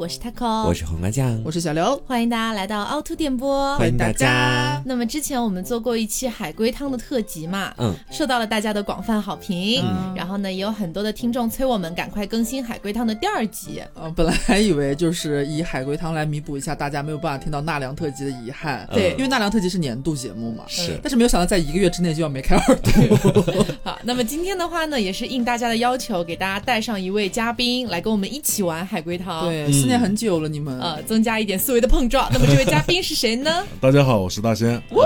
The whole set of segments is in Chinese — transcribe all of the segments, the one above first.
我是 taco，我是黄瓜酱，我是小刘，欢迎大家来到凹凸电波，欢迎大家。那么之前我们做过一期海龟汤的特辑嘛，嗯，受到了大家的广泛好评，然后呢，也有很多的听众催我们赶快更新海龟汤的第二集。呃，本来还以为就是以海龟汤来弥补一下大家没有办法听到纳凉特辑的遗憾，对，因为纳凉特辑是年度节目嘛，是，但是没有想到在一个月之内就要梅开二度。好，那么今天的话呢，也是应大家的要求，给大家带上一位嘉宾来跟我们一起玩海龟汤。对，思念很久了，你们呃，增加一点思维的碰撞。那么这位嘉宾是谁呢？大家好，我是大仙。哇，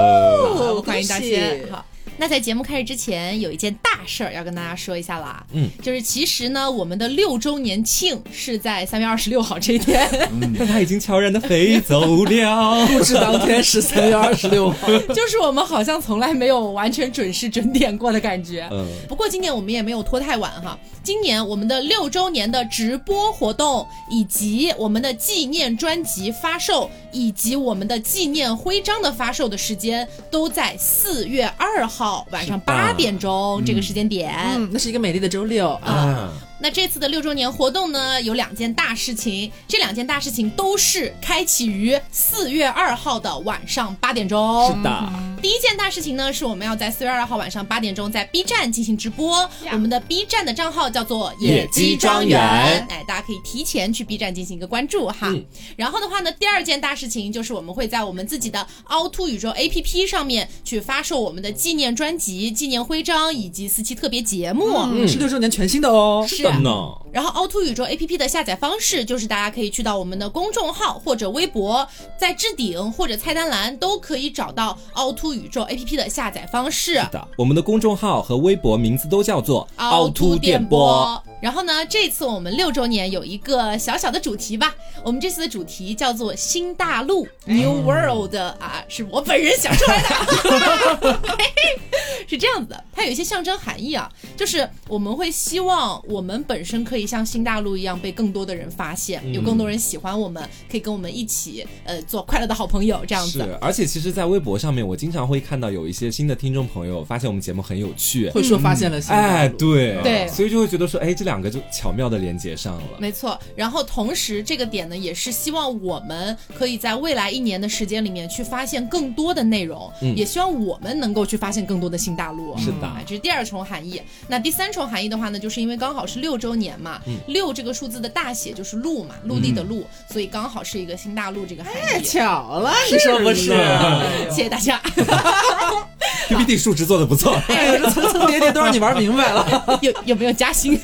欢迎大仙。好。那在节目开始之前，有一件大事儿要跟大家说一下啦。嗯，就是其实呢，我们的六周年庆是在三月二十六号这一天，但它已经悄然的飞走了。录制当天是三月二十六号，就是我们好像从来没有完全准时准点过的感觉。嗯，不过今年我们也没有拖太晚哈。今年我们的六周年的直播活动，以及我们的纪念专辑发售，以及我们的纪念徽章的发售的时间，都在四月二号。晚上八点钟这个时间点，嗯，那是一个美丽的周六啊。那这次的六周年活动呢，有两件大事情，这两件大事情都是开启于四月二号的晚上八点钟。是的，第一件大事情呢，是我们要在四月二号晚上八点钟在 B 站进行直播，我们的 B 站的账号叫做野鸡庄园，哎，大家可以提前去 B 站进行一个关注哈。然后的话呢，第二件大事情就是我们会在我们自己的凹凸宇宙 APP 上面去发售我们的纪念专辑、纪念徽章以及四期特别节目，嗯，是六周年全新的哦，是。然后凹凸宇宙 A P P 的下载方式就是大家可以去到我们的公众号或者微博，在置顶或者菜单栏都可以找到凹凸宇宙 A P P 的下载方式。是的，我们的公众号和微博名字都叫做凹凸电波。然后呢，这次我们六周年有一个小小的主题吧，我们这次的主题叫做新大陆 New World 啊，是我本人想出来的，是这样子的，它有一些象征含义啊，就是我们会希望我们本身可以像新大陆一样被更多的人发现，有更多人喜欢我们，可以跟我们一起呃做快乐的好朋友这样子。是，而且其实，在微博上面，我经常会看到有一些新的听众朋友发现我们节目很有趣，会说发现了新大陆，哎，对对，所以就会觉得说，哎，这两。两个就巧妙的连接上了，没错。然后同时，这个点呢，也是希望我们可以在未来一年的时间里面去发现更多的内容，也希望我们能够去发现更多的新大陆。是的，这是第二重含义。那第三重含义的话呢，就是因为刚好是六周年嘛，六这个数字的大写就是陆嘛，陆地的陆，所以刚好是一个新大陆这个含义。巧了，你说不是？谢谢大家。PPT 数值做的不错，哎呀，这层层叠叠都让你玩明白了。有有没有加薪？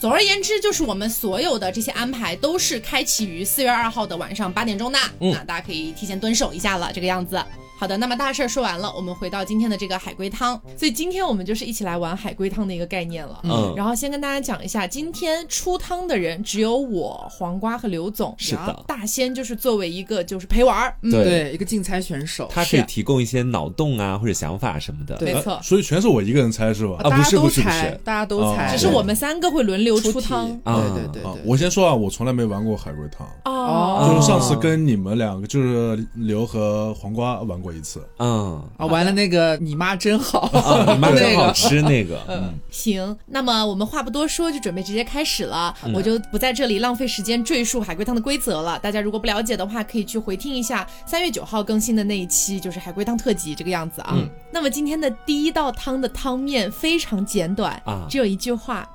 总而言之，就是我们所有的这些安排都是开启于四月二号的晚上八点钟的，那大家可以提前蹲守一下了，这个样子。好的，那么大事儿说完了，我们回到今天的这个海龟汤。所以今天我们就是一起来玩海龟汤的一个概念了。嗯，然后先跟大家讲一下，今天出汤的人只有我、黄瓜和刘总。是的，大仙就是作为一个就是陪玩儿，对，一个竞猜选手，他可以提供一些脑洞啊或者想法什么的。没错，所以全是我一个人猜是吧？啊，不是不是不是，大家都猜，只是我们三个会轮流出汤。对对对对，我先说啊，我从来没玩过海龟汤。哦，就是上次跟你们两个，就是刘和黄瓜玩过一次。嗯。啊，完了那个你妈真好，你妈真好 吃那个。嗯，行，那么我们话不多说，就准备直接开始了。我就不在这里浪费时间赘述海龟汤的规则了。大家如果不了解的话，可以去回听一下三月九号更新的那一期，就是海龟汤特辑这个样子啊。那么今天的第一道汤的汤面非常简短啊，只有一句话：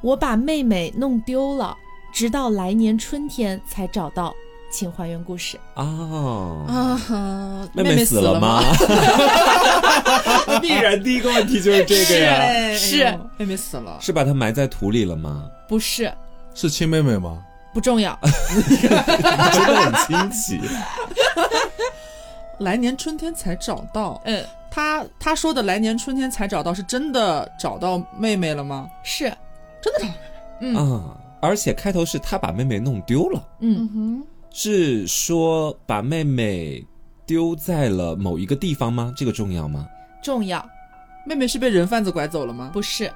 我把妹妹弄丢了，直到来年春天才找到。请还原故事哦啊！妹妹死了吗？必然第一个问题就是这个呀，是妹妹死了，是把她埋在土里了吗？不是，是亲妹妹吗？不重要，真的很亲戚。来年春天才找到，嗯，他他说的来年春天才找到，是真的找到妹妹了吗？是，真的找到妹妹，嗯，而且开头是他把妹妹弄丢了，嗯哼。是说把妹妹丢在了某一个地方吗？这个重要吗？重要。妹妹是被人贩子拐走了吗？不是。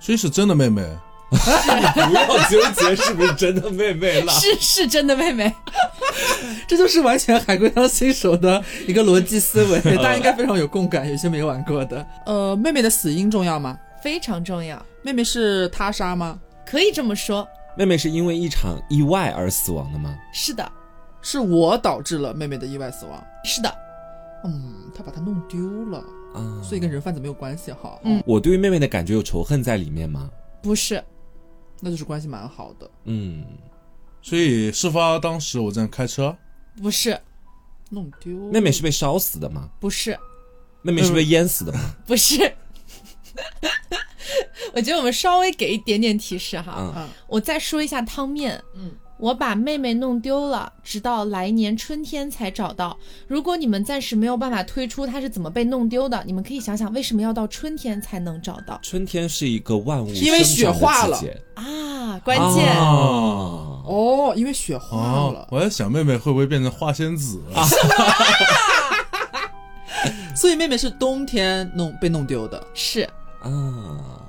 所以是真的妹妹。不要纠结是不是真的妹妹了。是是真的妹妹。这就是完全海龟汤新手的一个逻辑思维，大家应该非常有共感。有些没玩过的。呃，妹妹的死因重要吗？非常重要。妹妹是他杀吗？可以这么说。妹妹是因为一场意外而死亡的吗？是的，是我导致了妹妹的意外死亡。是的，嗯，他把她弄丢了，啊，所以跟人贩子没有关系哈。嗯我对于妹妹的感觉有仇恨在里面吗？不是，那就是关系蛮好的。嗯，所以事发当时我正开车，不是，弄丢妹妹是被烧死的吗？不是，妹妹是被淹死的吗？不是。我觉得我们稍微给一点点提示哈，嗯，啊，我再说一下汤面。嗯，我把妹妹弄丢了，直到来年春天才找到。如果你们暂时没有办法推出她是怎么被弄丢的，你们可以想想为什么要到春天才能找到。春天是一个万物因为雪化了。啊？关键、哦哦，因为雪化哦了，，我在想妹妹会不会变成花仙子啊？所以妹妹是冬天弄被弄丢的，是啊，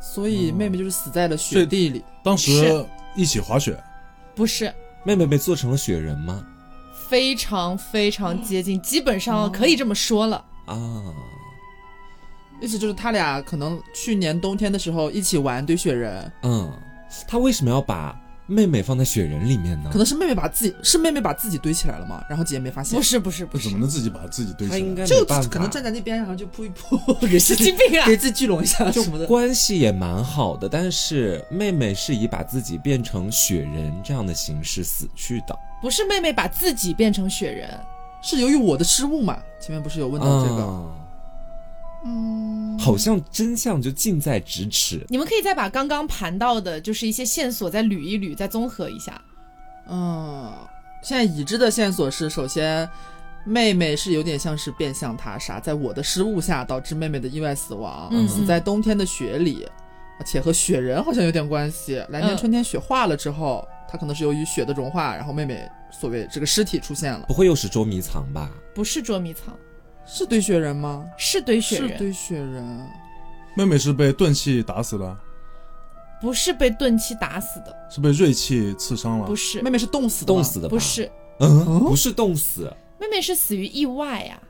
所以妹妹就是死在了雪地里。当时一起滑雪，不是。妹妹被做成了雪人吗？非常非常接近，基本上可以这么说了。啊，意思就是他俩可能去年冬天的时候一起玩堆雪人，嗯，他为什么要把妹妹放在雪人里面呢可？能是妹妹把自己是妹妹把自己堆起来了嘛，然后姐姐没发现不，是不是不是怎么，能自己把自己堆起来？他应该就没办法，可能站在那边，然后就扑一扑，给自神己经病啊！给自己 聚拢一下就什么的。关系也蛮好的，但是妹妹是以把自己变成雪人这样的形式死去的。不是妹妹把自己变成雪人，是由于我的失误嘛？前面不是有问到这个？啊嗯，好像真相就近在咫尺。你们可以再把刚刚盘到的，就是一些线索再捋一捋，再综合一下。嗯，现在已知的线索是，首先妹妹是有点像是变相他杀，在我的失误下导致妹妹的意外死亡，嗯死在冬天的雪里，且和雪人好像有点关系。来年嗯春天雪化了之后，它可能是由于雪的融化，然后妹妹所谓这个尸体出现了，不会又是捉迷藏吧？不是捉迷藏，是堆雪人吗？是堆雪人，是堆雪人。妹妹是被钝器打死的，不是被钝器打死的，是被锐器刺伤了？不。是，妹妹是冻死的，冻死的？不，是，嗯，不是冻死，妹妹是死于意外呀、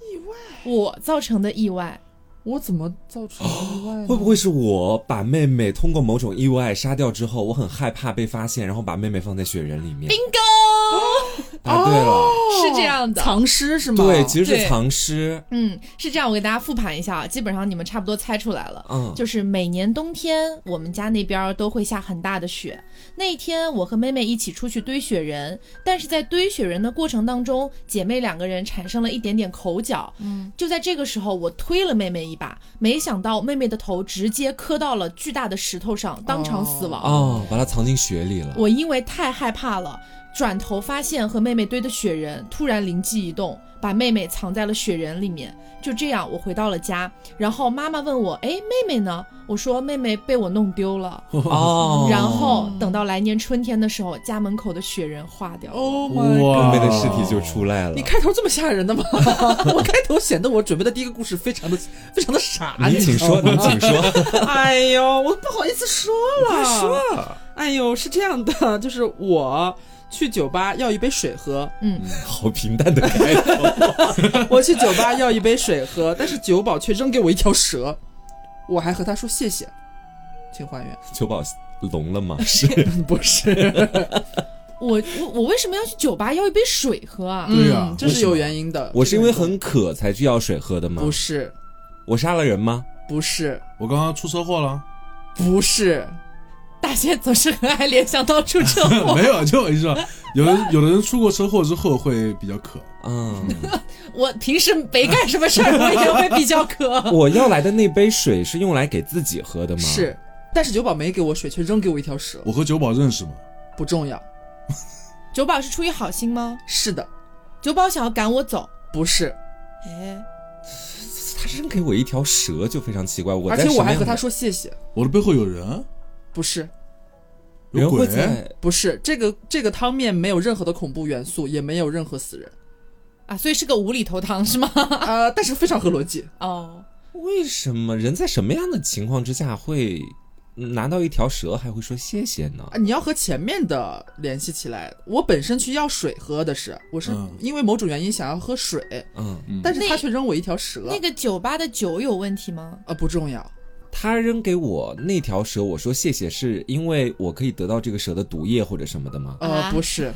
意外，我造成的意外。我怎么造成意外呢？会不会是我把妹妹通过某种意外杀掉之后，我很害怕被发现，然后把妹妹放在雪人里面？bingo，答对了，是这样的。藏尸是吗？对，其实是藏尸。嗯，是这样，我给大家复盘一下啊，基本上你们差不多猜出来了。嗯，就是每年冬天，我们家那边都会下很大的雪。那一天，我和妹妹一起出去堆雪人，但是在堆雪人的过程当中，姐妹两个人产生了一点点口角。嗯，就在这个时候，我推了妹妹一把，没想到妹妹的头直接磕到了巨大的石头上，当场死亡。哦，把她藏进雪里了。我因为太害怕了，转头发现和妹妹堆的雪人，突然灵机一动，把妹妹藏在了雪人里面。就这样，我回到了家，然后妈妈问我：“哎，妹妹呢？”我说：“妹妹被我弄丢了。哦，然后等到来年春天的时候，家门口的雪人化掉了。，Oh my 哇妹妹的尸体就出来了。你开头这么吓人的吗？我开头显得我准备的第一个故事非常的非常的傻。您请说，您你请说。哎呦，我不好意思说了。说，哎呦，是这样的，就是我去酒吧要一杯水喝，嗯，好平淡的开头。我去酒吧要一杯水喝，但是酒保却扔给我一条蛇，我还和他说谢谢，请还原。酒保聋了吗？是不是，我我我为什么要去酒吧要一杯水喝啊？对呀嗯这是有原因的。我是因为很渴才去要水喝的吗？不是，我杀了人吗？不是，我刚刚出车祸了，不是，大仙总是很爱联想到出车祸。没有，就我跟你说，有的 有的人出过车祸之后会比较渴，嗯，我平时没干什么事儿，我也会比较渴。我要来的那杯水是用来给自己喝的吗？是，但是酒保没给我水，却扔给我一条蛇，我和酒保认识吗？不重要。酒保是出于好心吗？是的，酒保想要赶我走。不是，哎，他扔给我一条蛇就非常奇怪。我而且我还和他说谢谢，我的背后有人，不是，人有鬼会在不是，这个这个汤面没有任何的恐怖元素，也没有任何死人，啊，所以是个无厘头汤是吗？啊、但是非常合逻辑。哦，为什么人在什么样的情况之下会拿到一条蛇还会说谢谢呢啊，？你要和前面的联系起来。我本身去要水喝的是，我是嗯因为某种原因想要喝水，嗯，但是他却扔我一条蛇。那个酒吧的酒有问题吗？啊不重要，他扔给我那条蛇，我说谢谢，是因为我可以得到这个蛇的毒液或者什么的吗？呃，啊不是，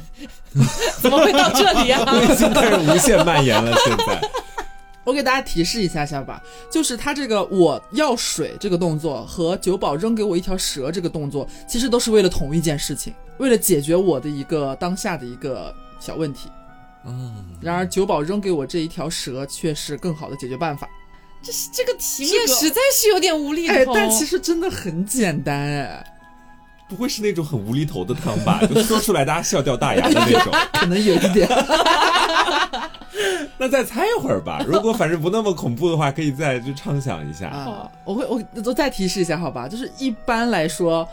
怎么会到这里啊？我已经开始无限蔓延了，现在。我给大家提示一下下吧，就是他这个我要水这个动作和九宝扔给我一条蛇这个动作，其实都是为了同一件事情，为了解决我的一个当下的一个小问题。嗯，然而九宝扔给我这一条蛇却是更好的解决办法。这是这个题这个面实在是有点无厘头。哎，但其实真的很简单哎，不会是那种很无厘头的汤吧？就说出来大家笑掉大牙的那种。可能有一点。那再猜一会儿吧。如果反正不那么恐怖的话，可以再就畅想一下。啊，我会我都再提示一下好吧，就是一般来说，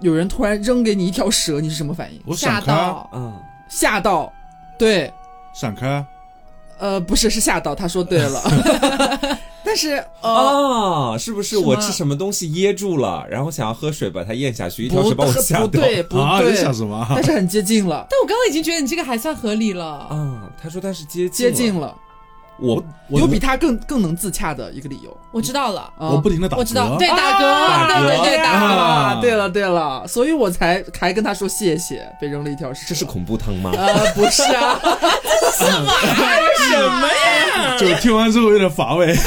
有人突然扔给你一条蛇，你是什么反应？我吓闪开啊，到，嗯，吓到，对，闪开啊，呃，不是是吓到，他说对了，但是呃，哦，是不是我吃什么东西噎住了，然后想要喝水把它咽下去，一条不蛇把我吓到。不对不啊，你对，想什么啊？但是很接近了，但我刚刚已经觉得你这个还算合理了。啊，他说他是接近接近，了，我我有比他更更能自洽的一个理由。我知道了，啊我不停的打，我知道，对，啊大哥，大哥对对对，大哥。啊，对了对了，所以我才还跟他说谢谢，被扔了一条蛇。这是恐怖汤吗？呃，不是啊，什么呀？就听完之后有点乏味。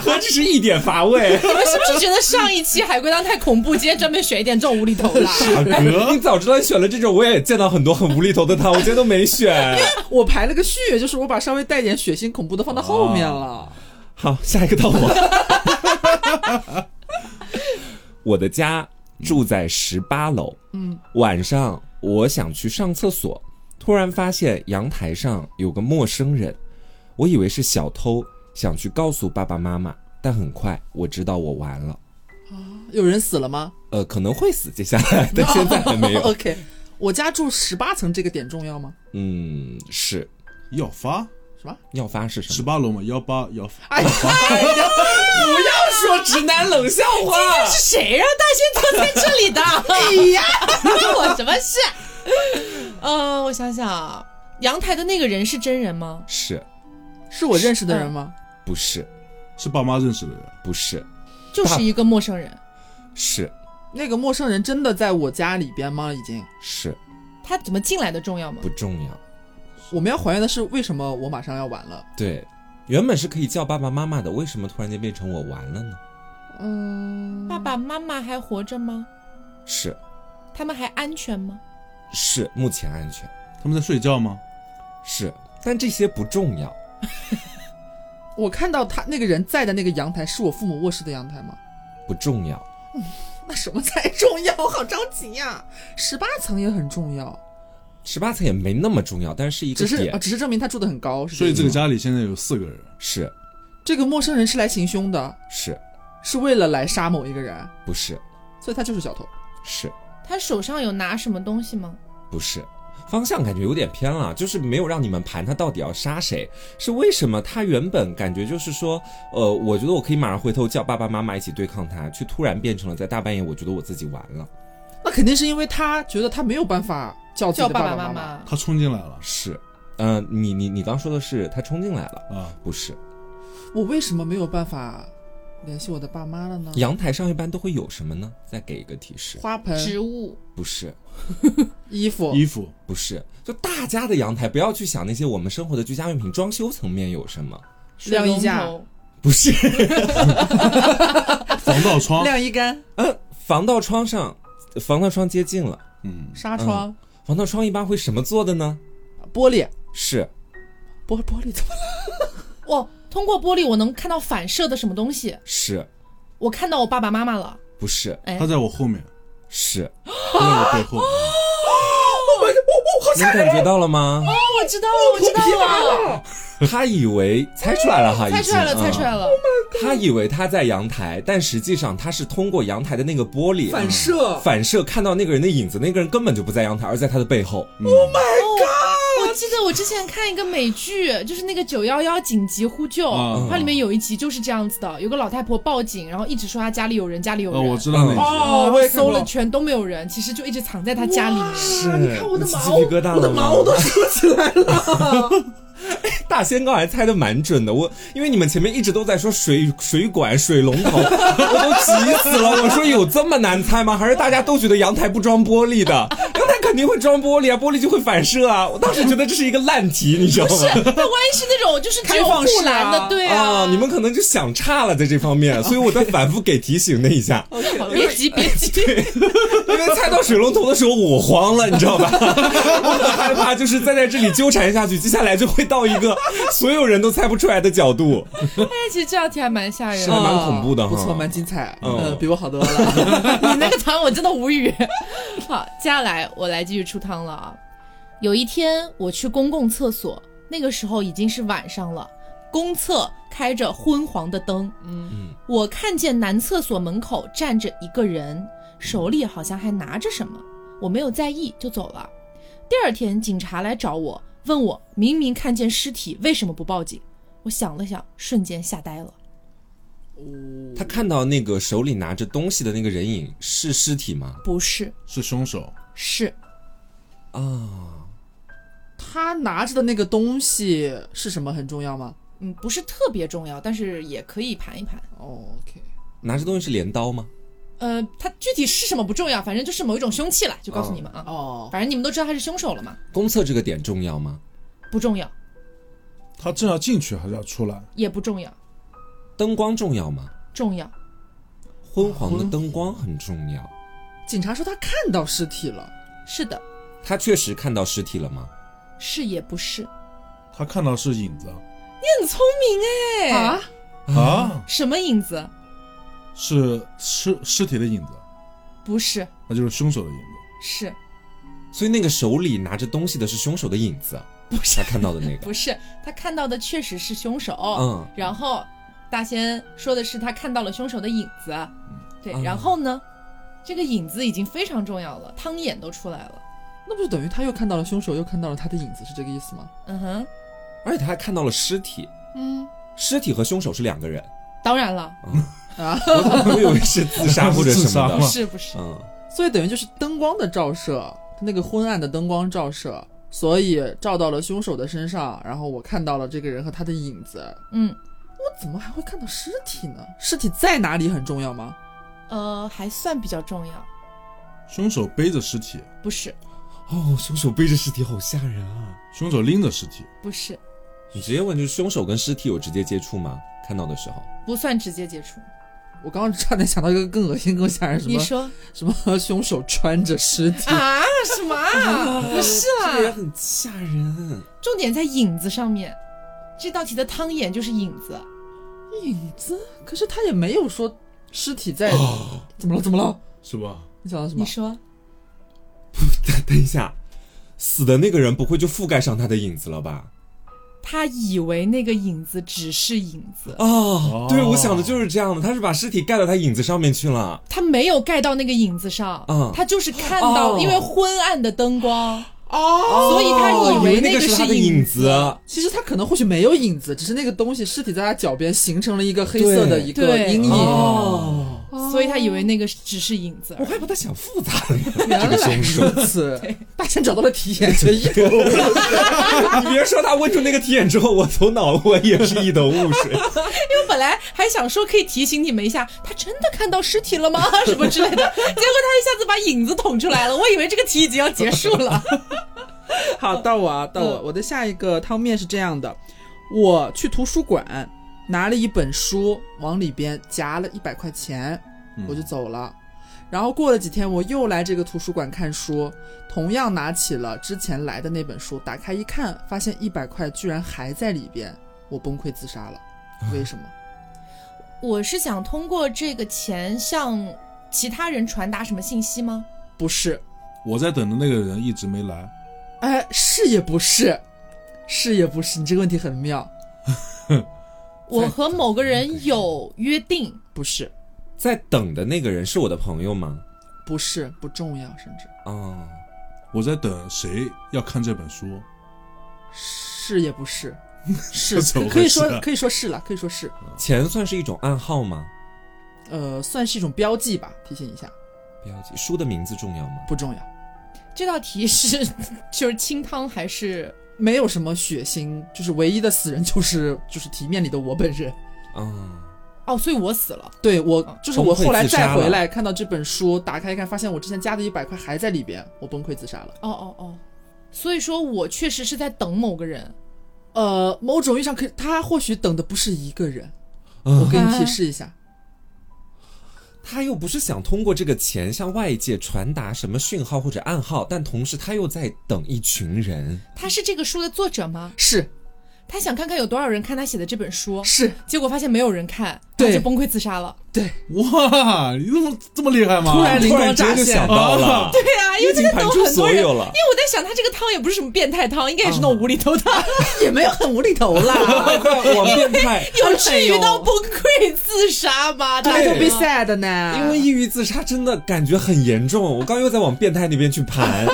何止是一点乏味？你们是不是觉得上一期海龟汤太恐怖？今天专门选一点这种无厘头的？打你，早知道选了这种，我也见到很多很无厘头的汤，我今天都没选。我排了个序，就是我把稍微带点血腥恐怖的放到后面了。好，下一个到我。我的家住在十八楼，嗯，晚上我想去上厕所，突然发现阳台上有个陌生人，我以为是小偷，想去告诉爸爸妈妈，但很快我知道我完了，有人死了吗？呃，可能会死，接下来，但现在还没有。OK，我家住十八层，这个点重要吗？嗯，是要发什么？要发是什么？十八楼吗，幺八幺哎呀，不要说直男冷笑话。是谁让大仙坐在这里的？哎呀，关我什么事？嗯，我想想啊，阳台的那个人是真人吗？是是我认识的人吗？不是？是爸妈认识的人，不是，就是一个陌生人，是那个陌生人真的在我家里边吗？已经，是他怎么进来的重要吗不？重要。我们要还原的是为什么我马上要完了？对，原本是可以叫爸爸妈妈的，为什么突然间变成我完了呢？嗯，爸爸妈妈还活着吗？是他们还安全吗？是，目前安全他们在睡觉吗？是，但这些不重要。我看到他那个人在的那个阳台是我父母卧室的阳台吗？不重要，那什么才重要？我好着急呀、十八层也很重要，十八层也没那么重要，但是一个只是啊，只是证明他住的很高，是所以这个家里现在有四个人，是这个陌生人是来行凶的，是是为了来杀某一个人，不是所以他就是小偷。是他手上有拿什么东西吗？不是？方向感觉有点偏了，就是没有让你们盘他到底要杀谁，是为什么？他原本感觉就是说，呃，我觉得我可以马上回头叫爸爸妈妈一起对抗他，却突然变成了在大半夜，我觉得我自己完了。那肯定是因为他觉得他没有办法叫自己叫的爸妈爸妈妈。他冲进来了。是，呃，你你你刚说的是他冲进来了，啊，不是？我为什么没有办法联系我的爸妈了呢？阳台上一般都会有什么呢？再给一个提示，花盆、植物，不是，衣服、衣服。不是，就大家的阳台，不要去想那些我们生活的居家用品，装修层面有什么？晾衣架。不是，防盗窗，晾衣杆、嗯，防盗窗上，防盗窗接近了，嗯，纱窗、防盗窗一般会什么做的呢？玻璃、是。玻玻璃怎么了？我通过玻璃我能看到反射的什么东西？是。我看到我爸爸妈妈了。不是。哎。他，在我后面，是？在我背后，能感觉到了吗？哦，我知道了，我知道了，他以为猜出来了哈，猜出来了，猜出来了。他以为他在阳台，但实际上他是通过阳台的那个玻璃反射？反射看到那个人的影子，那个人根本就不在阳台，而在他的背后。Oh my god！，我记得我之前看一个美剧，就是那个九幺幺紧急呼救，啊它里面有一集就是这样子的，有个老太婆报警，然后一直说她家里有人，家里有人。哦，我知道那嗯个，哦，我也搜了全都没有人，其实就一直藏在她家里面。是，你看我的毛，鸡皮疙瘩我的毛都竖起来了。大仙刚才猜的蛮准的，我因为你们前面一直都在说水水管、水龙头，我都急死了。我说有这么难猜吗？还是大家都觉得阳台不装玻璃的？阳台肯定会装玻璃啊，玻璃就会反射啊。我当时觉得这是一个烂题，你知道吗？那万一是那种就是开放式护栏的，啊对啊，你们可能就想差了在这方面，所以我在反复给提醒那一下。别急别急，因为猜到水龙头的时候我慌了，你知道吧？我很害怕，就是再在这里纠缠下去，接下来就会到一个所有人都猜不出来的角度。哎，其实这道题还蛮吓人的。是还蛮恐怖的哈不错，蛮精彩，嗯呃，比我好多了。你那个汤我真的无语。好，接下来我来继续出汤了啊。有一天我去公共厕所，那个时候已经是晚上了，公厕开着昏黄的灯。嗯，我看见男厕所门口站着一个人，手里好像还拿着什么，我没有在意就走了。第二天警察来找我，问我明明看见尸体为什么不报警？我想了想，瞬间吓呆了。他看到那个手里拿着东西的那个人影是尸体吗？不是，是凶手，是啊，他拿着的那个东西是什么很重要吗？嗯，不是特别重要，但是也可以盘一盘。哦，OK，拿着东西是镰刀吗？呃，他具体是什么不重要，反正就是某一种凶器了，就告诉你们啊。哦，反正你们都知道他是凶手了嘛，公厕这个点重要吗？不重要，他正要进去还是要出来？也不重要，灯光重要吗？重要。昏黄的灯光很重要。警察说他看到尸体了，是的，他确实看到尸体了吗？是也不是。他看到是影子你很聪明哎啊，啊，什么影子？是尸尸体的影子，不是，那就是凶手的影子。是所以那个手里拿着东西的是凶手的影子，不是他看到的那个。不是？他看到的确实是凶手。嗯然后大仙说的是他看到了凶手的影子。对，嗯然后呢，这个影子已经非常重要了，汤眼都出来了。那不就等于他又看到了凶手，又看到了他的影子，是这个意思吗？嗯哼，而且他还看到了尸体，嗯尸体和凶手是两个人，当然了，啊，我我以为是自杀或者什么的 自杀吗。是不是？嗯，所以等于就是灯光的照射，那个昏暗的灯光照射，所以照到了凶手的身上，然后我看到了这个人和他的影子。嗯，我怎么还会看到尸体呢？尸体在哪里很重要吗？呃，还算比较重要。凶手背着尸体，不是，哦，凶手背着尸体好吓人啊！凶手拎着尸体，不是，你直接问，就是凶手跟尸体有直接接触吗？看到的时候，不算直接接触。我刚刚差点想到一个更恶心、更吓人，什么你说什么凶手穿着尸体，啊？什么啊？不是啦，这个也很吓人。重点在影子上面。这道题的汤眼就是影子。影子，可是他也没有说尸体在，怎么了？怎么了？是吧？你想到什么？你说 等一下，死的那个人不会就覆盖上他的影子了吧？他以为那个影子只是影子，哦，对，我想的就是这样的，他是把尸体盖到他影子上面去了。他没有盖到那个影子上，嗯。他就是看到，哦。因为昏暗的灯光，哦。所以他以为那那个是是他的影影子。子。其实他可能或许没有影子，只是那个东西尸体在他脚边形成了一个黑色的一个阴影。哦，所以他以为那个只是影子。我还把他想复杂了呢。原这个来凶手，如此，大仙找到了题眼，这一头雾水。你别说他问出那个题眼之后，我头脑我也是一头雾水。因为本来还想说可以提醒你们一下，他真的看到尸体了吗？什么之类的，结果他一下子把影子捅出来了，我以为这个题已经要结束了。好，到我啊，到我，嗯我的下一个汤面是这样的：我去图书馆拿了一本书，往里边夹了一百块钱，我就走了。然后过了几天，我又来这个图书馆看书，同样拿起了之前来的那本书，打开一看，发现一百块居然还在里边，我崩溃自杀了。为什么？我是想通过这个钱向其他人传达什么信息吗？不是，我在等的那个人一直没来，哎，是也不是，是也不是，你这个问题很妙，我和某个人有约定，不是，在等的那个人是我的朋友吗？不是，不重要，甚至哦，我在等谁要看这本书。是也不是，是可以说可以说是了，可以说是，钱算是一种暗号吗？呃，算是一种标记吧，提醒一下，标记书的名字重要吗？不重要，这道题是 就是清汤还是没有什么血腥，就是唯一的死人就是 就是题面里的我本人。嗯，哦，所以我死了。对我啊就是我后来再回来看到这本书，打开一看，发现我之前加的一百块还在里边，我崩溃自杀了。哦哦哦，所以说我确实是在等某个人。呃，某种意义上可以，他或许等的不是一个人。嗯我给你提示一下，他又不是想通过这个钱向外界传达什么讯号或者暗号，但同时他又在等一群人。他是这个书的作者吗？是他想看看有多少人看他写的这本书，是，结果发现没有人看，对他就崩溃自杀了。对，哇，你怎么这么厉害吗？突然灵光突然乍现间就想到了，对啊，因为这个都很多人。所有了因。为我在想，他这个汤也不是什么变态汤，应该也是那种无厘头汤，也没有很无厘头啦。往变态，有至于到崩溃自杀吗？大大家家都被 sad 呢，因为抑郁自杀真的感觉很严重。我刚又在往变态那边去盘，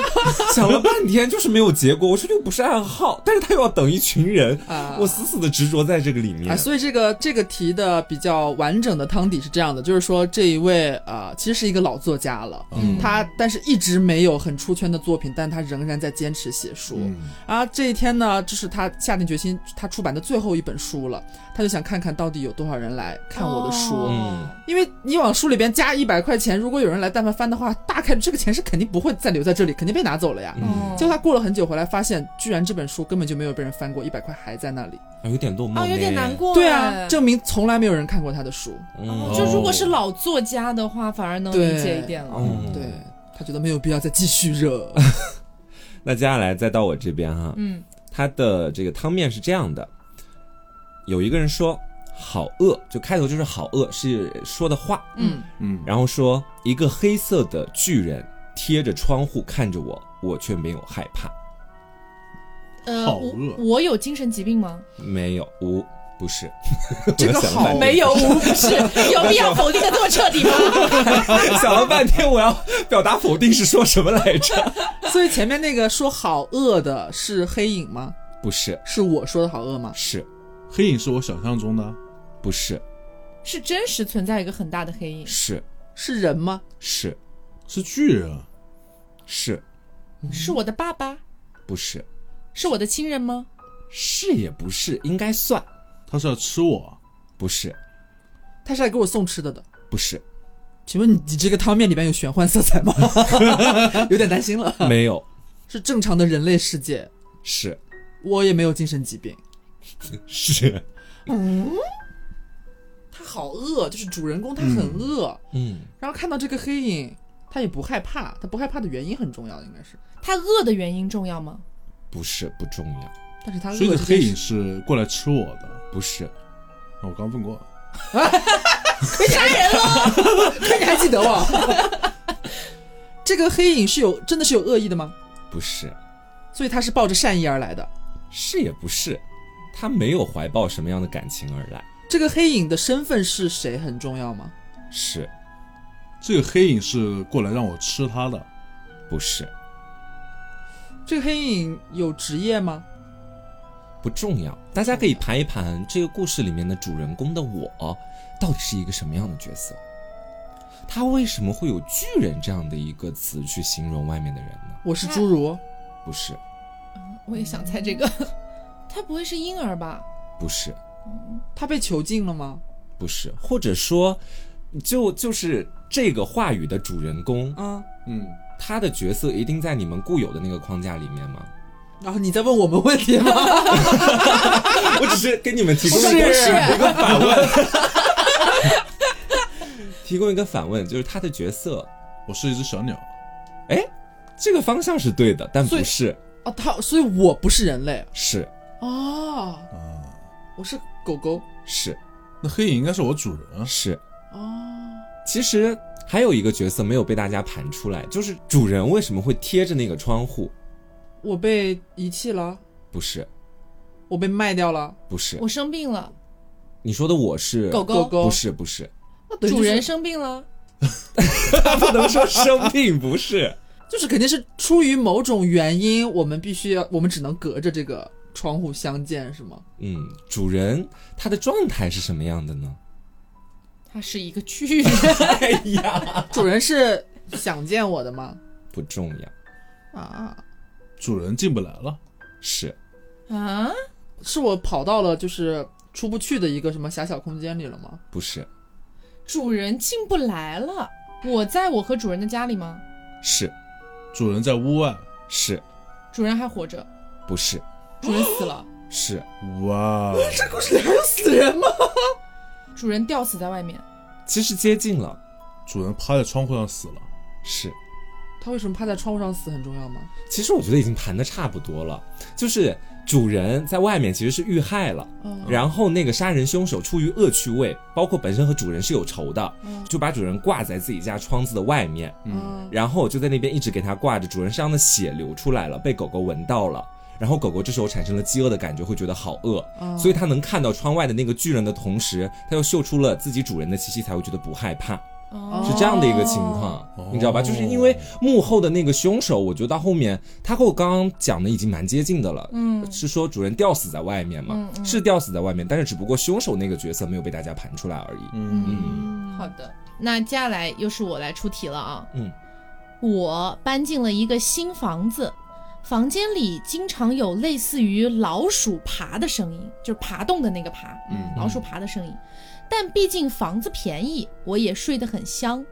想了半天就是没有结果。我说又不是暗号，但是他又要等一群人，啊我死死的执着在这个里面。啊，所以这个这个题的比较完整的汤底是这样的，就是说这一位啊、呃其实是一个老作家了，嗯他但是一直没有很出圈的作品，但他仍然在坚持写书。嗯然后这一天呢，这是他下定决心，他出版的最后一本书了，他就想看看到底有多少人来看我的书。哦嗯因为你往书里边加一百块钱，如果有人来但凡翻的话，大概率这个钱是肯定不会再留在这里，肯定被拿走了呀。嗯，结果他过了很久回来，发现居然这本书根本就没有被人翻过，一百块还在那里。啊有点落寞，啊，有点难。过。对啊，证明从来没有人看过他的书。嗯哦，就如果是老作家的话，反而能理解一点了。嗯对他觉得没有必要再继续热。那接下来再到我这边哈，嗯，他的这个汤面是这样的：有一个人说“好饿”，就开头就是“好饿”是说的话，嗯，嗯，然后说一个黑色的巨人贴着窗户看着我，我却没有害怕，呃，我好饿我有精神疾病吗？没有无不是，这个好我想了半天。没有，无不是，有必要否定的这么彻底吗？想了半天，我要表达否定是说什么来着？所以前面那个说好饿的是黑影吗？不是，是我说的好饿吗？是。黑影是我想象中的，不是是真实存在一个很大的黑影。是是人吗？是是巨人，是是我的爸爸？不是是我的亲人吗？是也不是，应该算他是要吃我，不是他是来给我送吃的的。不是请问你你这个汤面里边有玄幻色彩吗？有点担心了。没有是正常的人类世界，是我也没有精神疾病。是他好饿，就是主人公他很饿，嗯然后看到这个黑影，他也不害怕。他不害怕的原因很重要，应该是。他饿的原因重要吗？不是不重要但是他饿所以黑影是过来吃我的。不是我刚问过了，杀人了！你还记得我？这个黑影是有真的是有恶意的吗？不是所以他是抱着善意而来的。是也不是，他没有怀抱什么样的感情而来，这个黑影的身份是谁很重要吗？是。这个黑影是过来让我吃他的，不是。这个黑影有职业吗？不重要，大家可以盘一盘这个故事里面的主人公的我到底是一个什么样的角色，他为什么会有巨人这样的一个词去形容外面的人呢？我是侏儒，不是，我也想猜这个，他不会是婴儿吧？不是，他被囚禁了吗？不是，或者说，就就是这个话语的主人公，啊，嗯，他的角色一定在你们固有的那个框架里面吗？然后你在问我们问题吗？我只是给你们提供一个反问，提供一个反问，就是他的角色，我是一只小鸟，哎，这个方向是对的，但不是，啊，他，所以我不是人类是。哦，啊，我是狗狗。是。那黑影应该是我主人啊，是。哦。其实还有一个角色没有被大家盘出来，就是主人为什么会贴着那个窗户？我被遗弃了，不是，我被卖掉了，不是，我生病了，你说的我是狗狗。狗不是不是，主人生病了，他不能说生病，不是。就是肯定是出于某种原因，我们必须要，我们只能隔着这个窗户相见，是吗？嗯，主人他的状态是什么样的呢？他是一个巨人。哎呀，主人是想见我的吗？不重要，啊，主人进不来了，是啊，是我跑到了就是出不去的一个什么狭小空间里了吗？不是，主人进不来了。我在我和主人的家里吗？是主人在屋外，是主人还活着，不是主人死了，是哇，这故事里还有死人吗？主人吊死在外面。其实接近了，主人趴在窗户上死了，是。他为什么趴在窗户上死很重要吗？其实我觉得已经盘的差不多了，就是主人在外面其实是遇害了，嗯然后那个杀人凶手出于恶趣味，包括本身和主人是有仇的，嗯就把主人挂在自己家窗子的外面，嗯，然后就在那边一直给他挂着，主人身上的血流出来了，被狗狗闻到了。然后狗狗这时候产生了饥饿的感觉，会觉得好饿，嗯所以它能看到窗外的那个巨人的同时，它又嗅出了自己主人的气息，才会觉得不害怕。哦是这样的一个情况，哦你知道吧？就是因为幕后的那个凶手，我觉得到后面他和我刚刚讲的已经蛮接近的了。嗯是说主人吊死在外面嘛？嗯嗯是吊死在外面，但是只不过凶手那个角色没有被大家盘出来而已。嗯，嗯，好的。那接下来又是我来出题了啊。嗯，我搬进了一个新房子，房间里经常有类似于老鼠爬的声音，就是爬动的那个爬，嗯老鼠爬的声音。但毕竟房子便宜，我也睡得很香。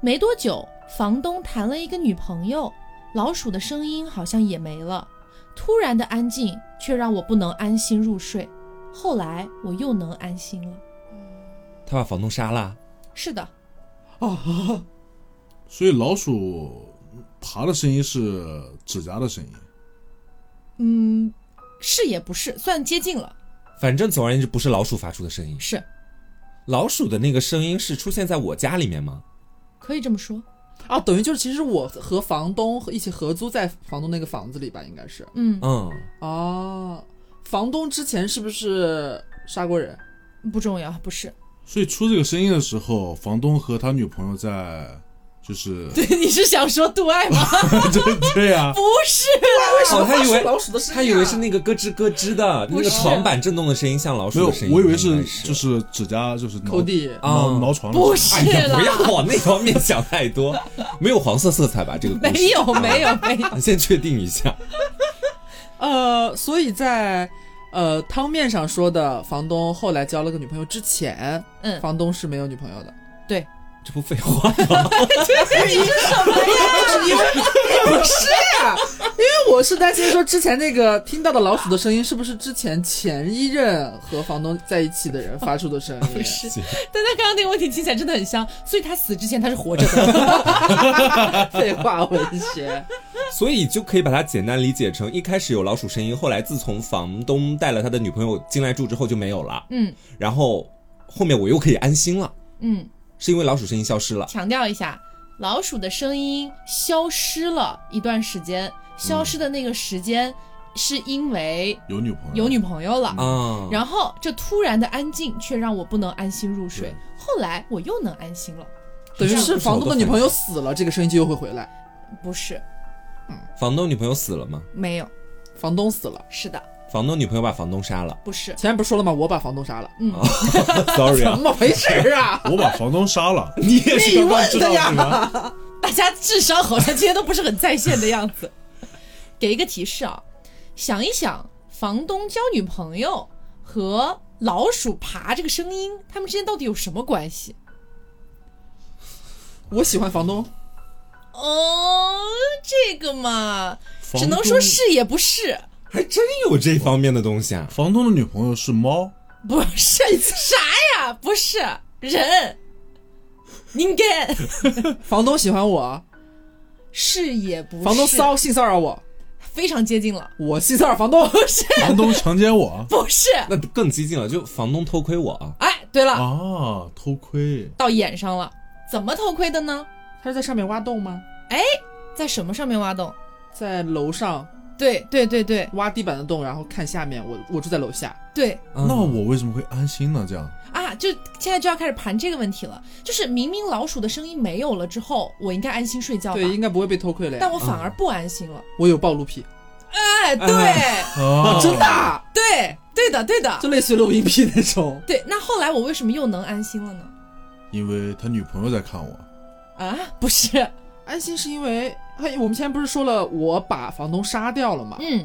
没多久，房东谈了一个女朋友，老鼠的声音好像也没了。突然的安静却让我不能安心入睡。后来我又能安心了。他把房东杀了。是的，啊，所以老鼠爬的声音是指甲的声音，嗯，是也不是，算接近了。反正总而言之，不是老鼠发出的声音。是，老鼠的那个声音是出现在我家里面吗？可以这么说。啊，等于就是其实我和房东一起合租在房东那个房子里吧，应该是。嗯，嗯，哦，房东之前是不是杀过人？不重要，不是。所以出这个声音的时候，房东和他女朋友在，就是 对，你是想说杜爱吗？对对呀、不是，为什么，他以为老鼠的声音啊他以为是那个咯吱咯吱的那个床板震动的声音，像老鼠的声，音。我以为是就是指甲就是挠抠地。啊挠挠床不是哎呀，不要，往那方面想太多，没有黄色色彩吧？这个没有，没有，没有。你先确定一下。呃，所以在呃汤面上说的房东后来交了个女朋友之前，嗯，房东是没有女朋友的。对，这不废话吗？你是什么呀？因为不是呀、因为我是担心说之前那个听到的老鼠的声音是不是之前前一任和房东在一起的人发出的声音？不是，但他刚刚那个问题听起来真的很像，所以他死之前他是活着的。废话文学。所以就可以把它简单理解成，一开始有老鼠声音，后来自从房东带了他的女朋友进来住之后就没有了。嗯然后后面我又可以安心了，嗯，是因为老鼠声音消失了。强调一下，老鼠的声音消失了一段时间，消失的那个时间是因为有女朋友，有女朋友了。啊，然后这突然的安静却让我不能安心入睡，后来我又能安心了。等于是房东的女朋友死了，这个声音就又会回来。不是，嗯房东女朋友死了吗？没有，房东死了，是的，房东女朋友把房东杀了。不是，前面不是说了吗？我把房东杀了，嗯，Sorry 怎啊，么回事啊？我把房东杀了，你也是你刚刚知道问的呀是吗？大家智商好像今天都不是很在线的样子。给一个提示啊，想一想，房东交女朋友和老鼠爬这个声音，他们之间到底有什么关系？我喜欢房东，哦，这个嘛，只能说是也不是，还真有这方面的东西啊！房东的女朋友是猫，不是啥呀？不是人，应该 房东喜欢我，是也不是。房东骚性骚扰我，非常接近了，我性骚扰房东，不是房东强奸我 不是。那更激进了，就房东偷窥我啊！哎，对了，啊，偷窥，到眼上了，怎么偷窥的呢？他是在上面挖洞吗？哎在什么上面挖洞？在楼上对对对对挖地板的洞，然后看下面。我我住在楼下，对嗯那我为什么会安心呢？这样，啊！就现在就要开始盘这个问题了，就是明明老鼠的声音没有了之后，我应该安心睡觉吧？对，应该不会被偷窥了呀。但我反而不安心了。我有暴露癖，哎，对、啊，真的啊，对对的对的就类似于录音癖那种。对。那后来我为什么又能安心了呢？因为他女朋友在看我，啊，不是，安心是因为，嘿，我们前面不是说了我把房东杀掉了吗？嗯，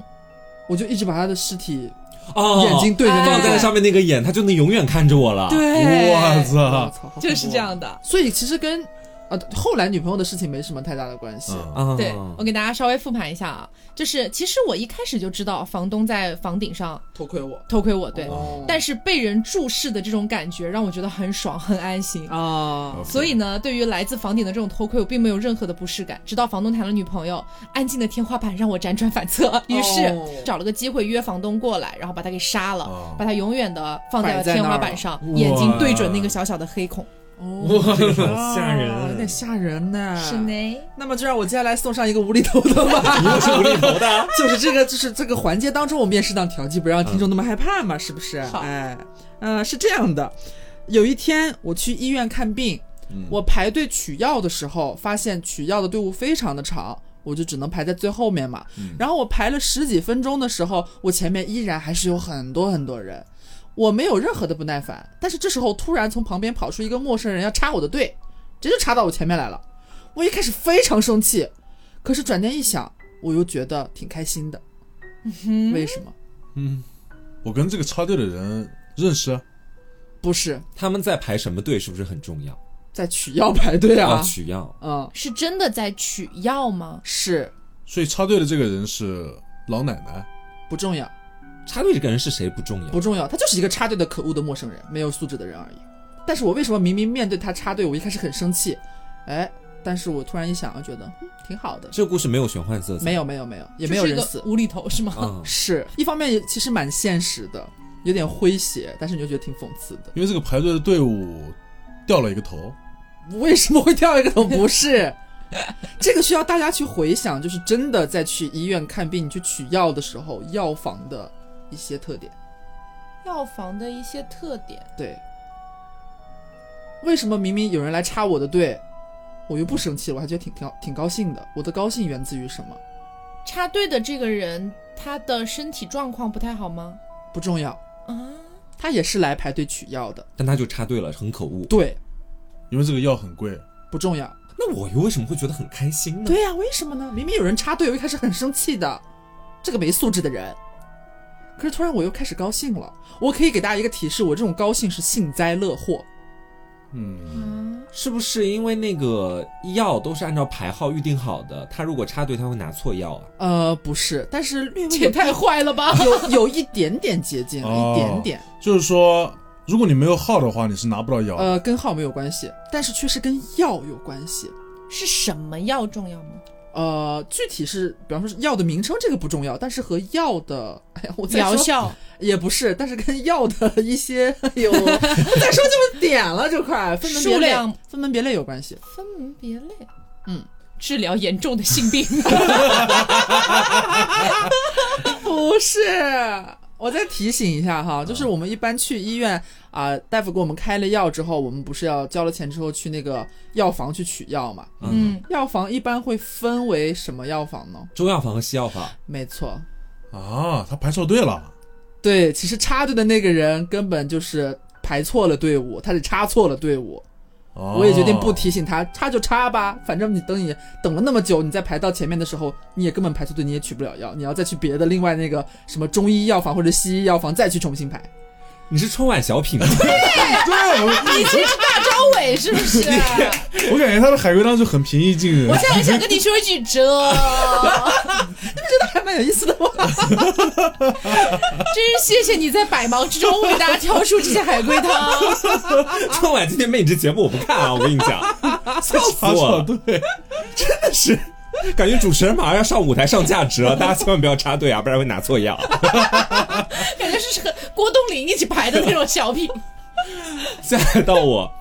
我就一直把他的尸体哦，眼睛对着那个放在那上面那个眼，他就能永远看着我了。，对我操就是这。样的。所以其实跟呃后来女朋友的事情没什么太大的关系。嗯。啊，对我给大家稍微复盘一下啊，就是其实我一开始就知道房东在房顶上偷窥我，偷窥我，对，哦。但是被人注视的这种感觉让我觉得很爽，很安心。啊，所以呢，对于来自房顶的这种偷窥，我并没有任何的不适感。直到房东谈了女朋友，安静的天花板让我辗转反侧，于是哦找了个机会约房东过来，然后把他给杀了，哦。把他永远的放在了天花板上，眼睛对准那个小小的黑孔。哦，哇这个好吓人啊有点吓人呢。是。呢，那么就让我接下来送上一个无厘头的吧。你又是无厘头的。就是这个，就是这个环节当中，我们也适当调剂，不让听众那么害怕嘛，是不是？好哎，呃，是这样的，有一天我去医院看病，嗯我排队取药的时候，发现取药的队伍非常的长。我就只能排在最后面嘛，嗯然后我排了十几分钟的时候，我前面依然还是有很多很多人，我没有任何的不耐烦，但是这时候突然从旁边跑出一个陌生人要插我的队，直接就插到我前面来了。我一开始非常生气，可是转念一想，我又觉得挺开心的。为什么？嗯，我跟这个插队的人认识啊，不是他们在排什么队是不是很重要？在取药排队啊啊，？取药。嗯，是真的在取药吗？是所以插队的这个人是老奶奶。不重要，插队这个人是谁不重要？不重要，他就是一个插队的可恶的陌生人，没有素质的人而已。但是我为什么明明面对他插队，我一开始很生气，哎，但是我突然一想，我觉得、嗯、挺好的。这个故事没有玄幻色彩，没有没有没有，也没有人死无厘头是吗？嗯。是一方面也其实蛮现实的，有点诙谐，但是你就觉得挺讽刺的。因为这个排队的队伍掉了一个头，为什么会掉一个头？不是，这个需要大家去回想，就是真的在去医院看病、去取药的时候，药房的一些特点。药房的一些特点，对，为什么明明有人来插我的队，我又不生气了，我还觉得挺挺挺高兴的？我的高兴源自于什么？插队的这个人他的身体状况不太好吗？不重要，啊，他也是来排队取药的。但他就插队了，很可恶。对，因为这个药很贵。不重要。那我又为什么会觉得很开心呢？对呀、为什么呢？明明有人插队，我一开始很生气的，这个没素质的人。可是突然我又开始高兴了。我可以给大家一个提示，我这种高兴是幸灾乐祸。嗯，嗯，是不是因为那个药都是按照排号预定好的？他如果插队，他会拿错药啊？呃，不是，但是略微也太坏了吧！有有一点点接近了，哦一点点。就是说，如果你没有号的话，你是拿不到药。呃，跟号没有关系，但是却是跟药有关系。是什么药重要吗？呃，具体是，比方说药的名称这个不重要，但是和药的，哎呀，我疗效。也不是，但是跟药的一些，哎呦，我再说就点了这块，分门别类数量，分门别类有关系。分门别类，嗯，治疗严重的性病。不是，我再提醒一下哈，就是我们一般去医院啊、大夫给我们开了药之后，我们不是要交了钱之后去那个药房去取药嘛？嗯，药房一般会分为什么药房呢？中药房和西药房，没错，啊，他排错队了。对，其实插队的那个人根本就是排错了队伍，他是插错了队伍。哦我也决定不提醒他，插就插吧，反正你等你等了那么久，你再排到前面的时候，你也根本排错队，你也取不了药，你要再去别的另外那个什么中医药房或者西医药房再去重新排。你是春晚小品吗？对，对你其实是大张伟 是不是？我感觉他的海龟汤就很平易近人我。现在很想跟你说一句，这你不觉得还蛮有意思的吗。真是谢谢你在百忙之中为大家挑出这些海龟汤。春晚今天没你这节目我不看啊！我跟你讲，笑死我了，对，真的是。感觉主持人马上要上舞台上价值了，大家千万不要插队啊，不然会拿错药。感觉是和郭冬临一起排的那种小品。现在到我，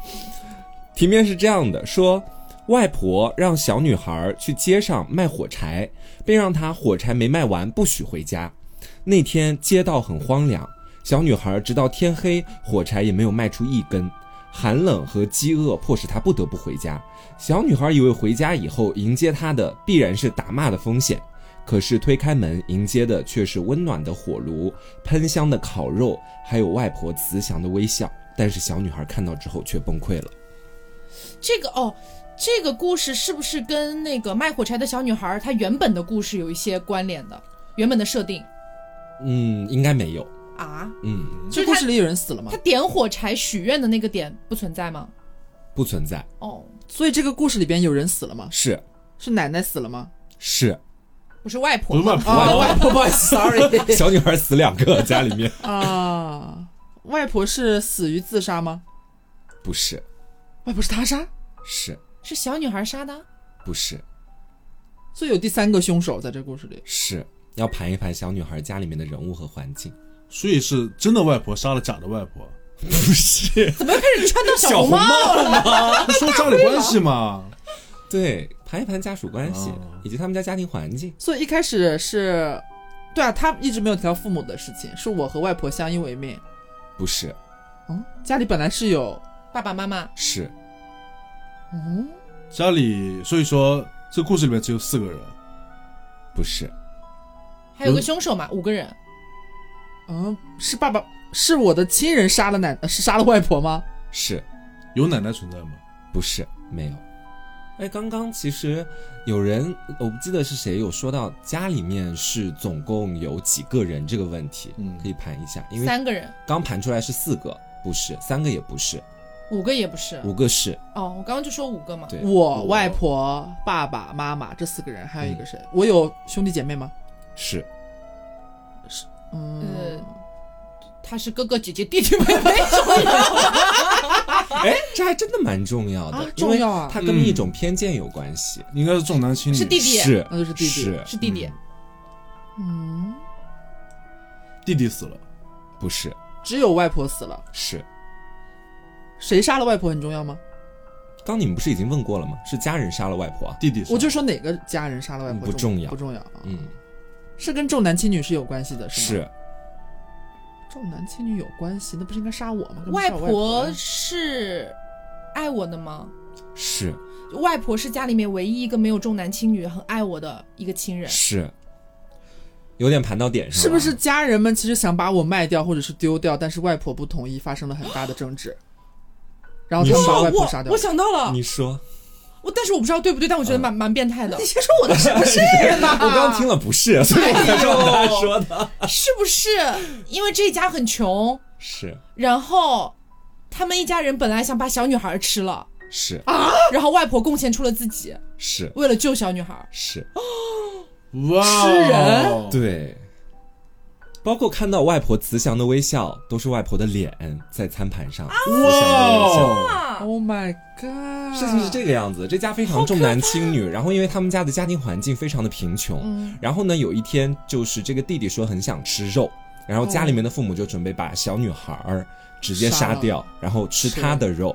题面是这样的：说外婆让小女孩去街上卖火柴，并让她火柴没卖完不许回家。那天街道很荒凉，小女孩直到天黑，火柴也没有卖出一根。寒冷和饥饿迫使她不得不回家。小女孩以为回家以后迎接她的必然是打骂的风险，可是推开门迎接的却是温暖的火炉、喷香的烤肉，还有外婆慈祥的微笑。但是小女孩看到之后却崩溃了。这个哦，这个故事是不是跟那个卖火柴的小女孩她原本的故事有一些关联的？原本的设定嗯，应该没有。啊？嗯，这故事里有人死了吗他？点火柴许愿的那个点不存在吗？不存在。哦，所以这个故事里边有人死了吗？是是奶奶死了吗？是，不是外婆吗，不是外婆，啊，外婆，不好意思，sorry 小女孩死两个，家里面啊，外婆是死于自杀吗？不是，外婆是他杀，是是小女孩杀的。不是所以有第三个凶手在这故事里。是要盘一盘小女孩家里面的人物和环境。所以是真的外婆杀了假的外婆，不是，怎么又开始穿到小红红帽？了吗？不 说家里关系嘛？对，盘一盘家属关系、哦以及他们家家庭环境。所以一开始是，对啊，他一直没有提到父母的事情，是我和外婆相依为命。不是，嗯，家里本来是有，爸爸妈妈是嗯，家里，所以说这故事里面只有四个人，不是？还有个凶手嘛，五个人。嗯，是爸爸，是我的亲人杀了奶，呃是杀了外婆吗？是有奶奶存在吗？不是？没有。哎，刚刚其实有人，我不记得是谁有说到家里面是总共有几个人这个问题，嗯可以盘一下，因为三个人，刚盘出来是四个，不是三个也不是，五个也不是。五个是，哦，我刚刚就说五个嘛。对，我外婆、爸爸妈妈这四个人，还有一个谁？我有兄弟姐妹吗？是嗯，呃，他是哥哥姐姐弟弟妹妹重要。哎，这还真的蛮重要的，啊因为重要啊它跟一种偏见有关系。应该是重男轻女，是弟弟是那就是弟弟是是弟弟。嗯，弟弟死了，不是只有外婆死了，是？谁杀了外婆很重要吗？刚你们不是已经问过了吗？是家人杀了外婆啊？弟弟死了我就说哪个家人杀了外婆不重要不重要啊。嗯，是跟重男轻女是有关系的，是吗？是重男轻女有关系，那不是应该杀我吗？外婆是爱我的吗？是外婆是家里面唯一一个没有重男轻女、很爱我的一个亲人。是，有点盘到点上了，是不是家人们其实想把我卖掉或者是丢掉，但是外婆不同意，发生了很大的争执，然后他们把外婆杀掉我。想到了，你说，我但是我不知道对不对，但我觉得蛮蛮变态的，你先说我的是不是 嘛？我刚听了不是，所以我才这么说的。是不是？因为这一家很穷，是。然后他们一家人本来想把小女孩吃了，是。啊？然后外婆贡献出了自己，是。为了救小女孩。是，哇，吃人？对。包括看到外婆慈祥的微笑，都是外婆的脸在餐盘上慈祥的微笑。啊，Oh my god！事情是这个样子，这家非常重男轻女，然后因为他们家的家庭环境非常的贫穷，然后呢，有一天就是这个弟弟说很想吃肉，然后家里面的父母就准备把小女孩儿直接杀掉，然后吃她的肉，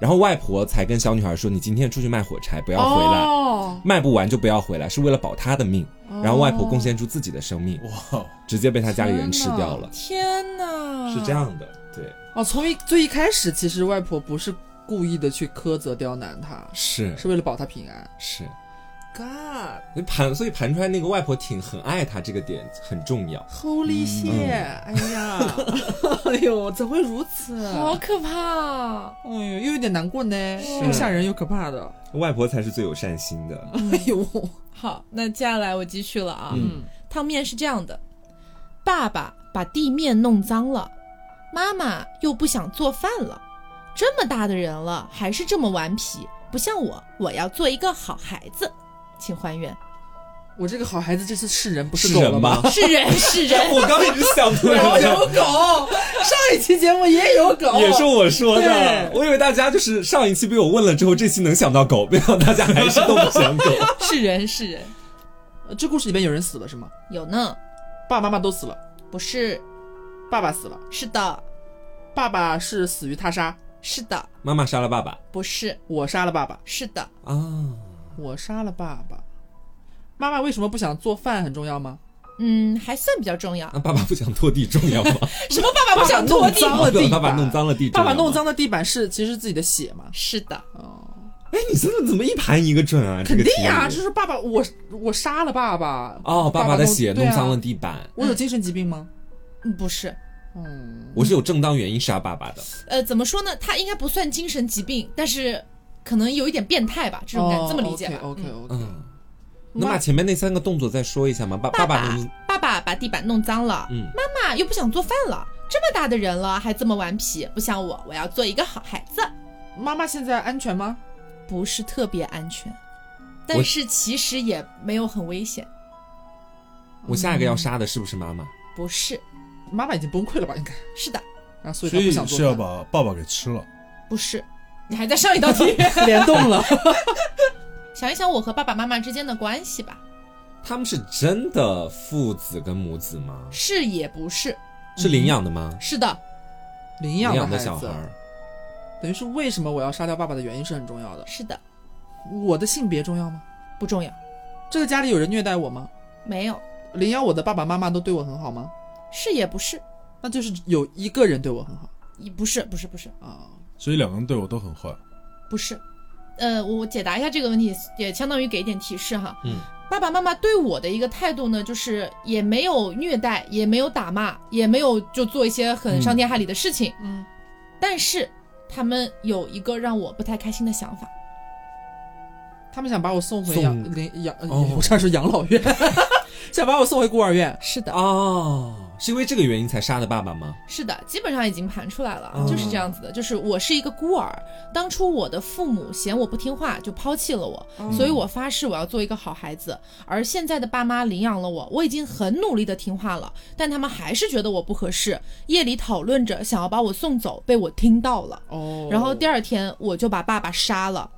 然后外婆才跟小女孩说：“你今天出去卖火柴，不要回来，哦，卖不完就不要回来，是为了保她的命。”然后外婆贡献出自己的生命，哇，直接被他家里人吃掉了，天哪！是这。样的，对，哦，从一最一开始，其实外婆不是故意的去苛责刁难他，是是为了保他平安。是。God，所以盘，所以盘出来那个外婆挺很爱他，这个点很重要。Holy shit！、哎呀，哎呦，怎会如此？好可怕！哎呦，又有点难过呢，又吓人又可怕的。外婆才是最有善心的。哎呦，好，那接下来我继续了啊。嗯汤面是这样的：爸爸把地面弄脏了，妈妈又不想做饭了，这么大的人了还是这么顽皮，不像我，我要做一个好孩子。请还原，我这个好孩子这次是人不是狗了吗？是人是人，我刚一直想对有有，狗，上一期节目也有狗，也是我说的。我以为大家就是上一期被我问了之后，这期能想到狗，没想到大家还是都不想狗。是 人是人，呃这故事里边有人死了是吗？有呢，爸爸妈妈都死了，不是，爸爸死了，是的，爸爸是死于他杀，是的，妈妈杀了爸爸。不是，我杀了爸爸，是的，啊，我杀了爸爸。妈妈为什么不想做饭很重要吗？嗯，还算比较重要。那爸爸不想拖地重要吗？什么爸爸不想拖地 爸爸弄脏了地板爸爸弄脏了地，爸爸弄。脏的地板是其实是自己的血吗？是的，哦哎，你真的怎么一盘一个准啊？肯定呀、这个就是爸爸，我我杀了爸爸。哦，爸爸的血弄脏了地板。我有精神疾病吗？嗯，不是。嗯，我是有正当原因杀爸爸的。呃，怎么说呢？他应该不算精神疾病，但是可能有一点变态吧，这种感、这么理解吧。OK OK 嗯 OK，、嗯，能把前面那三个动作再说一下吗？爸爸爸弄爸爸把地板弄脏了，嗯妈妈又不想做饭了，这么大的人了还这么顽皮，不像我，我要做一个好孩子。妈妈现在安全吗？不是特别安全，但是其实也没有很危险。我下一个要杀的是不是妈妈？不是，妈妈已经崩溃了吧？应该是的，啊，所以所以她不想做是要把爸爸给吃了。不是。你还在上一道题，联动了。想一想我和爸爸妈妈之间的关系吧。他们是真的父子跟母子吗？是也不是？是领养的吗？是的，领领养孩子，养的小孩儿。等于是为什么我要杀掉爸爸的原因是很重要的。是的，我的性别重要吗？不重要。这个家里有人虐待我吗？没有，领养我的爸爸妈妈都对我很好吗？是也不是？那就是有一个人对我很好也不是，不是，不是，啊。所以两个人对我都很坏。不是。呃，我解答一下这个问题，也相当于给一点提示哈。嗯，爸爸妈妈对我的一个态度呢，就是也没有虐待，也没有打骂，也没有就做一些很伤天害理的事情。嗯，但是他们有一个让我不太开心的想法。他们想把我送回送养 我差点说养老院，想把我送回孤儿院。是的，哦，是因为这个原因才杀的爸爸吗？是的，基本上已经盘出来了，哦就是这样子的。就是我是一个孤儿，当初我的父母嫌我不听话，就抛弃了我，所以我发誓我要做一个好孩子。而现在的爸妈领养了我，我已经很努力的听话了，但他们还是觉得我不合适，夜里讨论着想要把我送走，被我听到了。哦，然后第二天我就把爸爸杀了，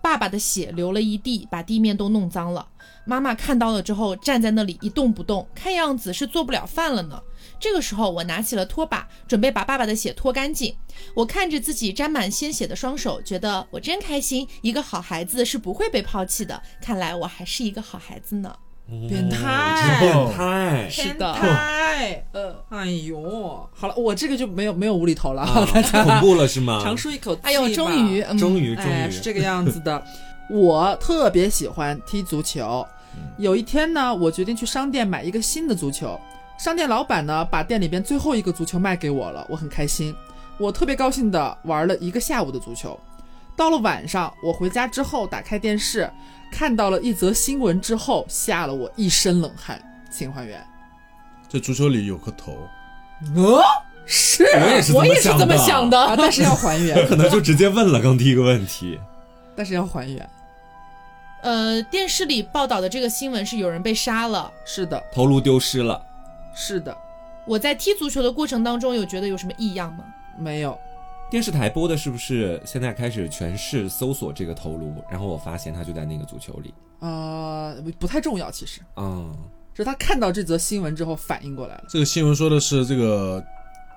爸爸的血流了一地，把地面都弄脏了。妈妈看到了之后，站在那里一动不动，看样子是做不了饭了呢。这个时候，我拿起了拖把，准备把爸爸的血拖干净。我看着自己沾满鲜血的双手，觉得我真开心。一个好孩子是不会被抛弃的，看来我还是一个好孩子呢。变态哦变态。是的太，呃，哎呦，好了，我这个就没有没有无厘头了，啊 大家恐怖了是吗？长舒一口气吧。哎呦，终于，嗯、终于终哎，于是这个样子的。我特别喜欢踢足球。有一天呢，我决定去商店买一个新的足球。商店老板呢，把店里边最后一个足球卖给我了，我很开心。我特别高兴的玩了一个下午的足球。到了晚上，我回家之后打开电视，看到了一则新闻之后，吓了我一身冷汗。请还原。这足球里有颗头，呃，是，我也是我也是这么想的。啊，但是要还原，可能就直接问了刚第一个问题。但是要还原。呃，电视里报道的这个新闻是有人被杀了。是的，头颅丢失了，是的，我在踢足球的过程当中，有觉得有什么异样吗？没有。电视台播的是不是现在开始全市搜索这个头颅？然后我发现他就在那个足球里。呃，不太重要，其实嗯，是他看到这则新闻之后反应过来了。这个新闻说的是这个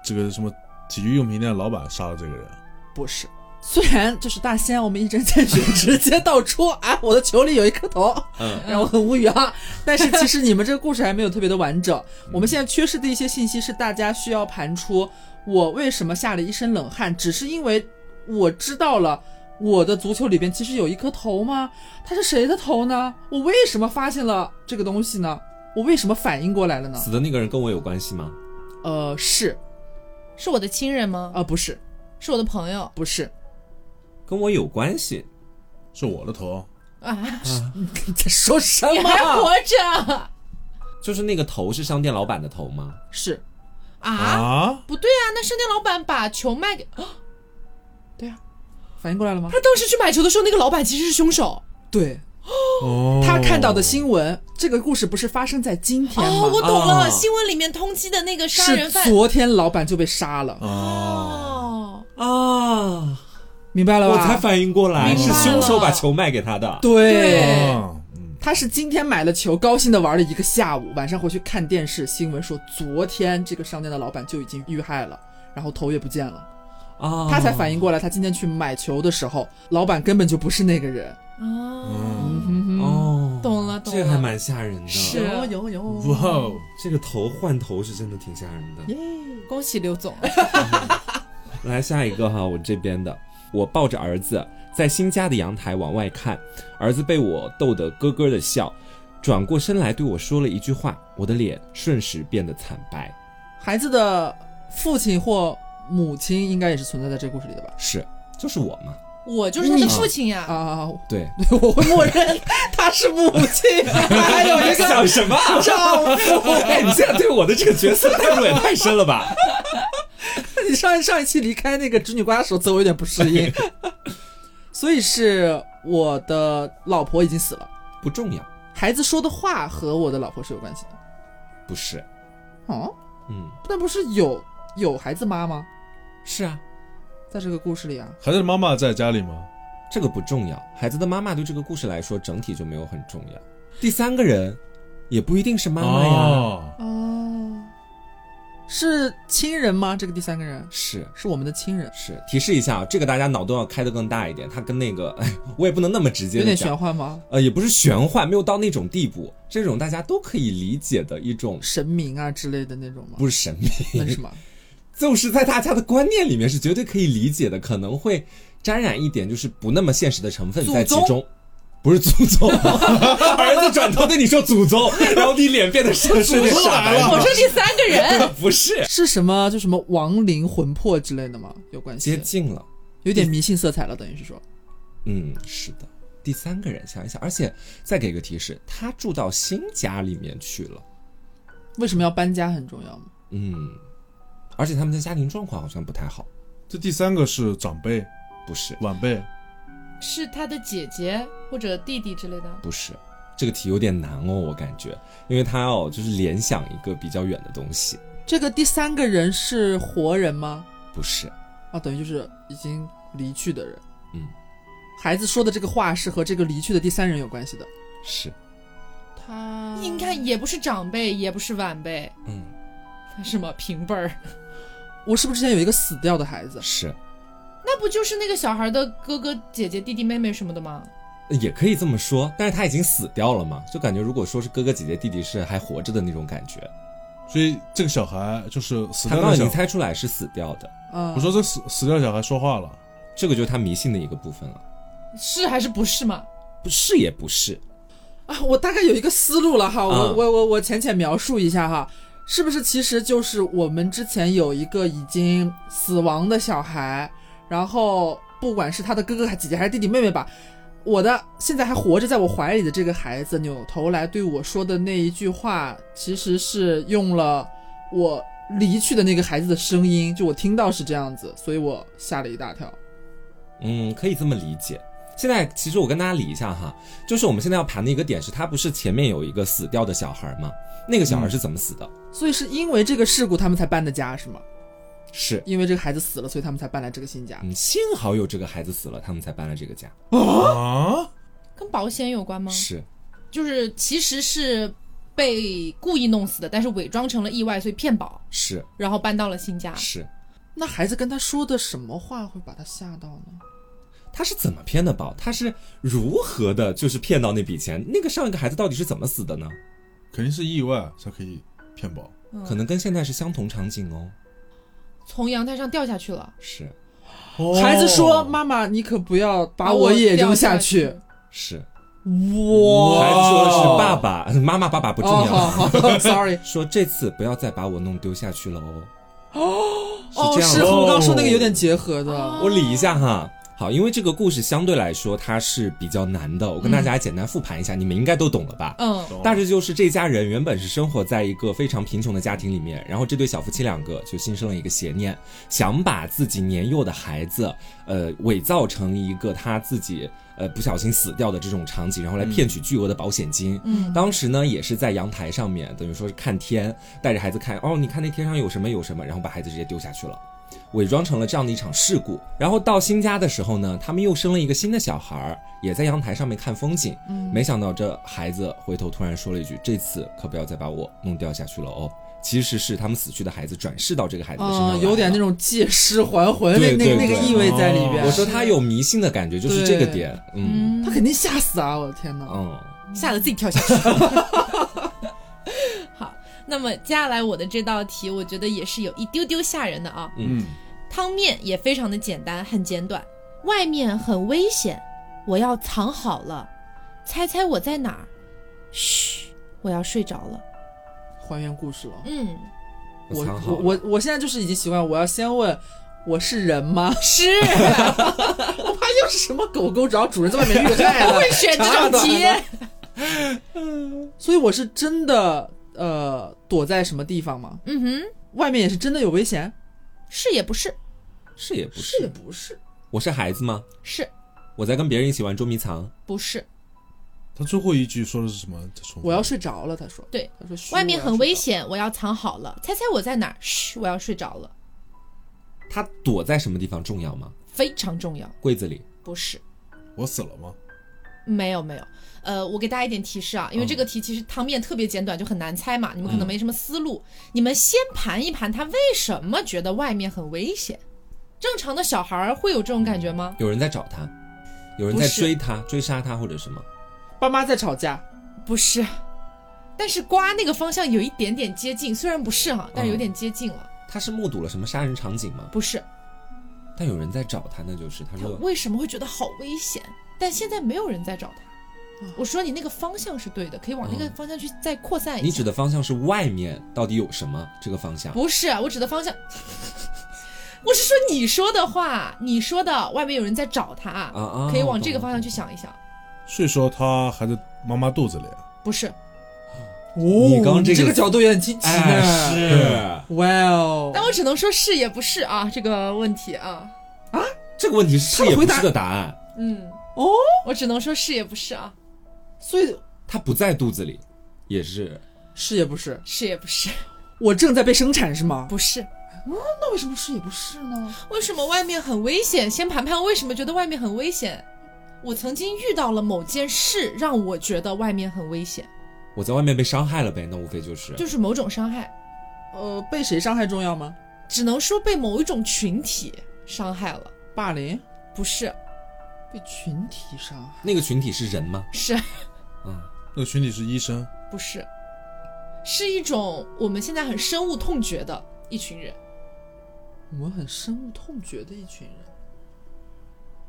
这个什么体育用品店老板杀了这个人，不是，虽然就是大仙，我们一针见血，直接道出啊，我的球里有一颗头，嗯，让我很无语啊。但是其实你们这个故事还没有特别的完整，我们现在缺失的一些信息是大家需要盘出我为什么吓了一身冷汗，只是因为我知道了。我的足球里边其实有一颗头吗？它是谁的头呢？我为什么发现了这个东西呢？我为什么反应过来了呢？死的那个人跟我有关系吗？呃，是，是我的亲人吗？呃，不是，是我的朋友不是，跟我有关系。是我的头。啊？你在说什么？你还活着就是那个头是商店老板的头吗？是，啊？啊，不对啊，那商店老板把球卖给 对呀、反应过来了吗他？当时去买球的时候，那个老板其实是凶手。对，哦，他看到的新闻，这个故事不是发生在今天吗？哦，我懂了，哦新闻里面通缉的那个杀人犯。昨天老板就被杀了，哦，哦，啊，明白了吧？我才反应过来，是凶手把球卖给他的。对，他是今天买了球，高兴的玩了一个下午，晚上回去看电视，新闻说昨天这个商店的老板就已经遇害了，然后头也不见了，啊，他才反应过来，他今天去买球的时候，老板根本就不是那个人。哦，嗯哦，懂了懂了这个还蛮吓人的。是有有有，哇哦，这个头换头是真的挺吓人的。耶恭喜刘总。来下一个哈，我这边的，我抱着儿子在新家的阳台往外看，儿子被我逗得咯咯的笑，转过身来对我说了一句话，我的脸瞬时变得惨白。孩子的父亲或母亲应该也是存在在这个故事里的吧？是，就是我嘛。我就是他的父亲呀。啊，对，我会默认他是母亲，还有一个想什么？丈夫。哎，你现在对我的这个角色代入也太深了吧？你上上一期离开那个侄女瓜的时候，我有点不适应。所以是我的老婆已经死了，不重要，孩子说的话和我的老婆是有关系的。不是，哦，嗯，那不是有有孩子妈吗？是啊，在这个故事里啊，孩子的妈妈在家里吗？这个不重要。孩子的妈妈对这个故事来说，整体就没有很重要。第三个人也不一定是妈妈呀，哦，哦，是亲人吗？这个第三个人是。是我们的亲人，是提示一下啊，这个大家脑洞要开得更大一点。他跟那个，哎，我也不能那么直接有点，玄幻吗？呃，也不是玄幻，没有到那种地步。这种大家都可以理解的一种，神明啊之类的那种吗？不是神明，那是什么？就是在大家的观念里面是绝对可以理解的，可能会沾染一点就是不那么现实的成分在其中。不是祖宗，儿子转头对你说祖宗，然后你脸变得是是有点傻白我说第三个人，不是是什么？就什么亡灵魂魄之类的吗？有关系接？近了。有点迷信色彩了，等于是说，嗯，是的。第三个人想一想，而且再给个提示，他住到新家里面去了。为什么要搬家很重要吗？嗯，而且他们的家庭状况好像不太好。这第三个是长辈、不是，晚辈，是他的姐姐或者弟弟之类的。不是，这个题有点难哦，我感觉，因为他哦，就是联想一个比较远的东西。这个第三个人是活人吗？不是，啊，等于就是已经离去的人。嗯，孩子说的这个话是和这个离去的第三人有关系的。是，他应该也不是长辈，也不是晚辈，嗯，他什么平辈儿？我是不是之前有一个死掉的孩子？是，那不就是那个小孩的哥哥姐姐弟弟妹妹什么的吗？也可以这么说，但是他已经死掉了嘛，就感觉如果说是哥哥姐姐弟弟是还活着的那种感觉。所以这个小孩就是死他刚刚已经掉的小孩。猜出来是死掉的，嗯，我说这死死掉小孩说话了，这个就是他迷信的一个部分了。是还是不是嘛？不是也不是，啊，我大概有一个思路了哈，我、嗯我我我浅浅描述一下哈，是不是其实就是我们之前有一个已经死亡的小孩，然后不管是他的哥哥、还姐姐还是弟弟妹妹吧，我的现在还活着在我怀里的这个孩子扭头来对我说的那一句话，其实是用了我离去的那个孩子的声音，就我听到是这样子，所以我吓了一大跳。嗯，可以这么理解。现在其实我跟大家理一下哈，就是我们现在要盘的一个点是，他不是前面有一个死掉的小孩吗？那个小孩是怎么死的？所以是因为这个事故他们才搬的家是吗？是，因为这个孩子死了，所以他们才搬来这个新家。嗯，幸好有这个孩子死了，他们才搬了这个家。啊，跟保险有关吗？是，就是其实是被故意弄死的，但是伪装成了意外，所以骗保，是，然后搬到了新家。是。那孩子跟他说的什么话会把他吓到呢？他是怎么骗的保？他是如何的，就是骗到那笔钱？那个上一个孩子到底是怎么死的呢？肯定是意外才可以骗保。嗯可能跟现在是相同场景哦。从阳台上掉下去了，是孩子说：“哦妈妈，你可不要把我也扔下去。是，哇！孩子说的是爸爸、妈妈、爸爸不重哦，要。好好，sorry。说这次不要再把我弄丢下去了哦。哦，是这样的是和我刚刚说那个有点结合的。哦我理一下哈。好，因为这个故事相对来说它是比较难的，我跟大家简单复盘一下，你们应该都懂了吧？嗯，大致就是这家人原本是生活在一个非常贫穷的家庭里面，然后这对小夫妻两个就心生了一个邪念，想把自己年幼的孩子，呃，伪造成一个他自己呃不小心死掉的这种场景，然后来骗取巨额的保险金。嗯当时呢也是在阳台上面，等于说是看天，带着孩子看，哦，你看那天上有什么有什么，然后把孩子直接丢下去了。伪装成了这样的一场事故，然后到新家的时候呢，他们又生了一个新的小孩儿，也在阳台上面看风景。没想到这孩子回头突然说了一句：“这次可不要再把我弄掉下去了哦。”其实是他们死去的孩子转世到这个孩子的身上有点那种借尸还魂那对对那那个意味在里边。我说他有迷信的感觉，就是这个点。嗯他肯定吓死啊！我的天哪！嗯，吓得自己跳下去。好，那么接下来我的这道题，我觉得也是有一丢丢吓人的啊。嗯，汤面也非常的简单，很简短。外面很危险，我要藏好了。猜猜我在哪儿？嘘，我要睡着了。还原故事了。嗯，我我我我现在就是已经习惯，我要先问我是人吗？是，我怕又是什么狗狗，只要主人在外面虐待了，会选这种题。所以我是真的呃躲在什么地方吗？嗯哼，外面也是真的有危险？是也不是？是也不也是？不是？我是孩子吗？是我在跟别人一起玩捉迷藏，不是？他最后一句说的是什么？他说我要睡着了。他说，对，他说外面很危。险，我要藏好了。猜猜我在哪儿？嘘，我要睡着了。他躲在什么地方重要吗？非常重要，柜子里。不是？我死了吗？没有没有，呃，我给大家一点提示啊，因为嗯这个题其实汤面特别简短，就很难猜嘛，你们可能没什么思路。你们先盘一盘，他为什么觉得外面很危险？正常的小孩儿会有这种感觉吗？有人在找他，有人在追他、追杀他或者什么。爸妈在吵架，不是，但是瓜那个方向有一点点接近，虽然不是哈，但是有点接近了。他是目睹了什么杀人场景吗？不是，但有人在找他，那就是他他说为什么会觉得好危险？但现在没有人在找他。我说你那个方向是对的，可以往那个嗯方向去再扩散一下。你指的方向是外面到底有什么？这个方向不是，我指的方向，我是说你说的话，你说的外面有人在找他，啊啊，可以往这个方向去。想一想。所以说他还在妈妈肚子里啊。不是，哦你刚这个这个角度有点惊奇呢。哎，是哇哦！但我只能说是也不是啊，这个问题啊，这个问题是也不是的答案，嗯，哦，我只能说是也不是啊，所以他不在肚子里，也是是也不是？是也不是，我正在被生产是吗？不是。那为什么是也不是呢？为什么外面很危险？先盘盘为什么觉得外面很危险？我曾经遇到了某件事，让我觉得外面很危险，我在外面被伤害了呗，那无非就是就是某种伤害，呃，被谁伤害重要吗？只能说被某一种群体伤害了，霸凌？不是，被群体伤害？那个群体是人吗？是嗯，那个群体是医生，不是？是一种我们现在很深恶痛绝的一群人，我们很深恶痛绝的一群人，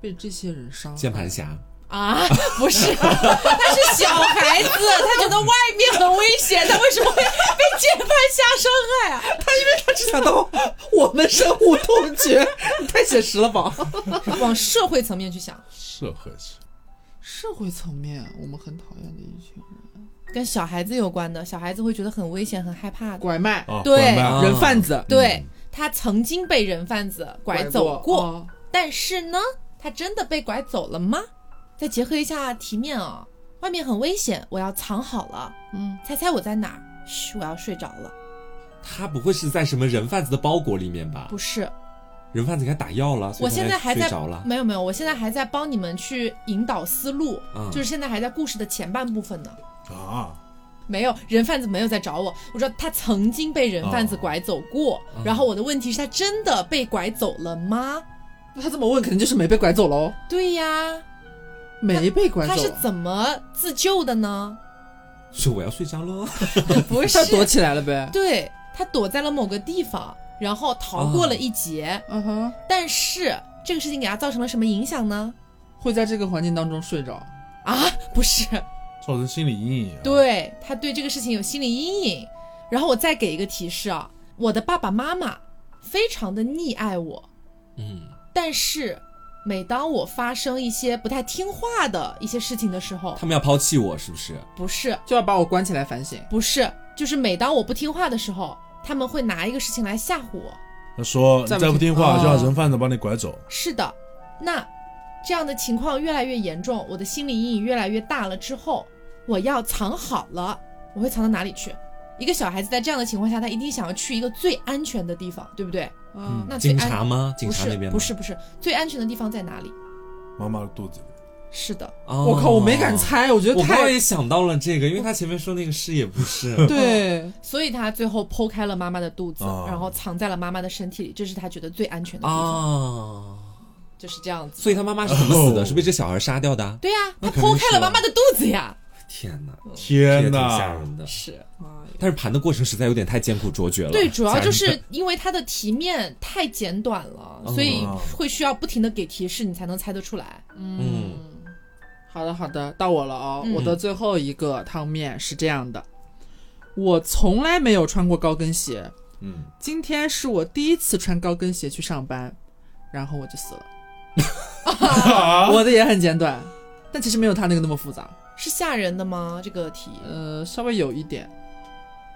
被这些人伤害。键盘侠，啊，不是，他是小孩子，他觉得外面很危险，他为什么会被键盘侠伤害啊？他因为他只想到我们深恶痛绝，太写实了吧？往社会层面去想，社会是社会层面，我们很讨厌的一群人，跟小孩子有关的，小孩子会觉得很危险、很害怕的。拐卖、啊，对拐卖啊人贩子、对他曾经被人贩子拐走过，哦但是呢，他真的被拐走了吗？再结合一下题面啊、外面很危险，我要藏好了。嗯，猜猜我在哪儿？嘘，我要睡着了。他不会是在什么人贩子的包裹里面吧？不是，人贩子给他打药了，我现在还在着了。没有没有，我现在还在帮你们去引导思路，嗯就是现在还在故事的前半部分呢。啊，没有人贩子没有在找我，我说他曾经被人贩子拐走过，嗯然后我的问题是他真的被拐走了吗？那他这么问，肯定就是没被拐走喽，对呀，没被拐走。他是怎么自救的呢？是我要睡着喽，不是他躲起来了呗？对他躲在了某个地方，然后逃过了一劫，嗯哼，但是这个事情给他造成了什么影响呢？会在这个环境当中睡着。啊，不是，造成心理阴影啊。，对他对这个事情有心理阴影。然后我再给一个提示啊，我的爸爸妈妈非常的溺爱我，嗯，但是每当我发生一些不太听话的一些事情的时候，他们要抛弃我是不是？不是就要把我关起来反省。不是，就是每当我不听话的时候，他们会拿一个事情来吓唬我。他说你再不再不听话，听就让人贩子把你拐走。是的，那这样的情况越来越严重，我的心理阴影越来越大了之后，我要藏好了，我会藏到哪里去？一个小孩子在这样的情况下，他一定想要去一个最安全的地方，对不对？嗯，警那警察吗？警不是察那边不是不是，最安全的地方在哪里？妈妈的肚子里，是的，哦我靠，我没敢。猜，我觉得我刚刚太也想到了这个，因为他前面说那个是也不是，对。所以他最后剖开了妈妈的肚子，哦然后藏在了妈妈的身体里，这是他觉得最安全的地方，哦，就是这样子。所以他妈妈是怎么死的？哦是被这小孩杀掉的啊？对呀、他剖开了妈妈的肚子呀。天哪，天这也挺吓哪！人的。是，但是盘的过程实在有点太艰苦卓绝了。对，主要就是因为它的题面太简短了，嗯所以会需要不停的给提示，你才能猜得出来。嗯好的，好的，到我了哦。嗯我的最后一个汤面是这样的：我从来没有穿过高跟鞋，嗯今天是我第一次穿高跟鞋去上班。然后我就死了。我的也很简短，但其实没有他那个那么复杂，是吓人的吗？这个题，呃，稍微有一点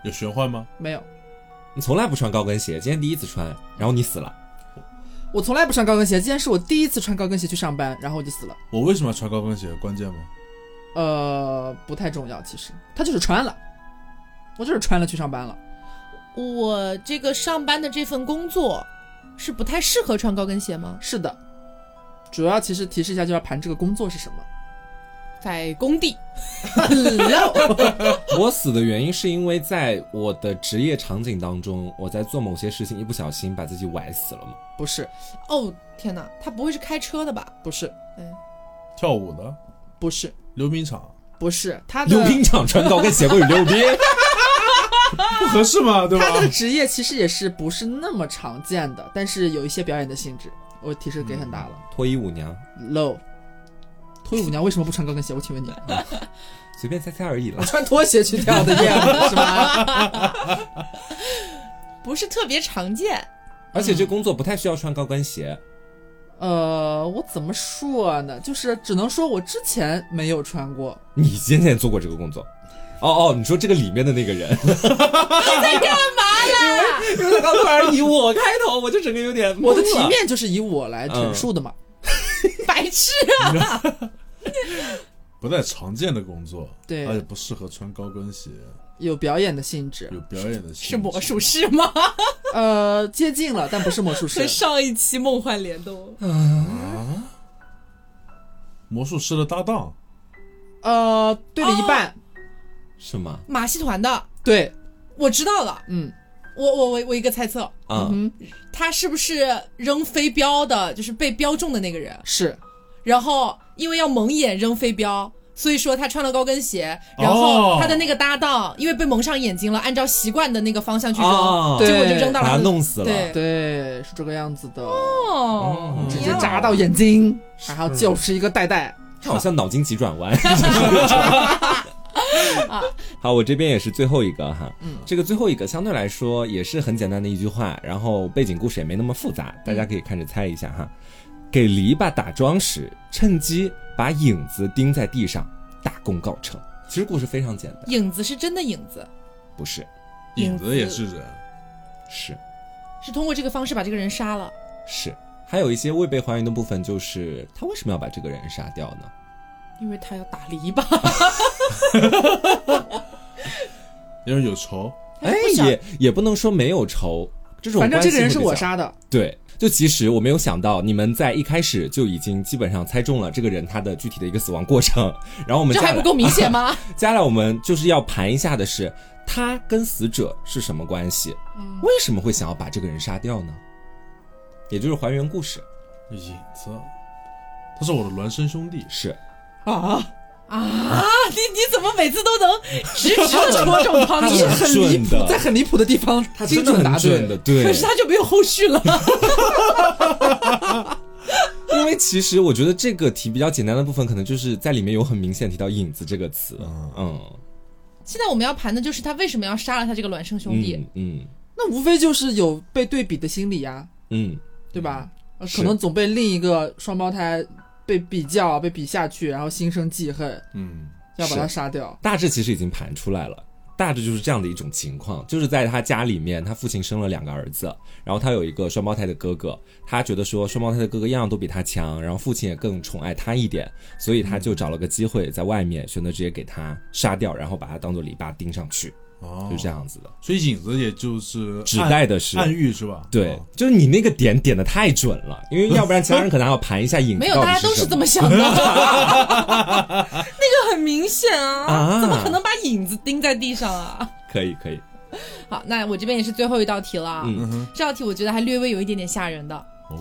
有玄幻吗？没有。你从来不穿高跟鞋，今天第一次穿，然后你死了。我从来不穿高跟鞋，今天是我第一次穿高跟鞋去上班，然后我就死了。我为什么要穿高跟鞋？关键吗？呃，不太重要，其实他就是穿了，我就是穿了去上班了。我这个上班的这份工作是不太适合穿高跟鞋吗？是的，主要其实提示一下，就要盘这个工作是什么。在工地，我死的原因是因为在我的职业场景当中，我在做某些事情，一不小心把自己崴死了吗？不是，哦天哪，他不会是开车的吧？不是，跳舞的不是，溜冰场不是，他的溜冰场穿高跟鞋会溜冰？不合适吗？对吧？他的职业其实也是不是那么常见的，但是有一些表演的性质。我提示给很大了、脱衣舞娘，low。脱衣舞娘为什么不穿高跟鞋？我请问你，随便猜猜而已了。穿拖鞋去跳的艳舞是吧？不是特别常见。而且这工作不太需要穿高跟鞋。呃，我怎么说呢？就是只能说我之前没有穿过，你今天做过这个工作？哦哦，你说这个里面的那个人，你在干嘛呢？因为他刚突然以我开头，我就整个有点我的题懵了面就是以我来陈述的嘛。白痴啊！不太常见的工作，对。而且不适合穿高跟鞋，有表演的性质，有表演的性质。是魔术师吗？呃，接近了，但不是魔术师。和。上一期梦幻联动，魔术师的搭档，呃，对了一半，是吗？马戏团的，对，我知道了。嗯我我我我一个猜测，嗯、嗯，他是不是扔飞镖的，就是被标中的那个人？是然后因为要蒙眼扔飞镖，所以说他穿了高跟鞋，然后哦他的那个搭档因为被蒙上眼睛了，按照习惯的那个方向去扔，哦结果就扔到了他弄死了。对对，是这个样子的，哦，嗯直接扎到眼睛，然后就是一个袋袋。他好像脑筋急转弯。好，我这边也是最后一个哈，嗯。这个最后一个相对来说也是很简单的一句话，然后背景故事也没那么复杂，大家可以看着猜一下哈。给篱笆打桩时，趁机把影子钉在地上，大功告成。其实故事非常简单，影子是真的影子，不是，影子也是人，是。是通过这个方式把这个人杀了。是，还有一些未被还原的部分，就是他为什么要把这个人杀掉呢？因为他要打篱笆，因 为有仇，哎也也不能说没有仇，这种反正这个人是我杀的，对，就其实我没有想到，你们在一开始就已经基本上猜中了这个人他的具体的一个死亡过程，然后我们这还不够明显吗？接下来我们就是要盘一下的是，他跟死者是什么关系？嗯为什么会想要把这个人杀掉呢？也就是还原故事，影子，他是我的孪生兄弟，是啊，啊，你你怎么每次都能直直的戳中汤他底？是很离谱在很离谱的地方精准答对。对可，是他就没有后续了。因为其实我觉得这个题比较简单的部分，可能就是在里面有很明显提到“影子”这个词，嗯嗯现在我们要盘的就是他为什么要杀了他这个孪生兄弟。嗯嗯那无非就是有被对比的心理呀，嗯，对吧？可能总被另一个双胞胎被比较、被比下去，然后心生记恨，嗯，要把他杀掉。大致其实已经盘出来了。大致就是这样的一种情况，就是在他家里面，他父亲生了两个儿子，然后他有一个双胞胎的哥哥，他觉得说双胞胎的哥哥样样都比他强，然后父亲也更宠爱他一点，所以他就找了个机会在外面选择直接给他杀掉，然后把他当做篱笆钉上去，哦，就这，样子的。所以影子也就是指代的是暗喻是吧？对哦，就是你那个点点的太准了，因为 要不然其他人可能还要盘一下影子没有，大家都是这么想的。那个很明显啊，啊怎么可能把影子钉在地上啊？可以可以，好，那我这边也是最后一道题了啊。嗯嗯哼，这道题我觉得还略微有一点点吓人的。哦，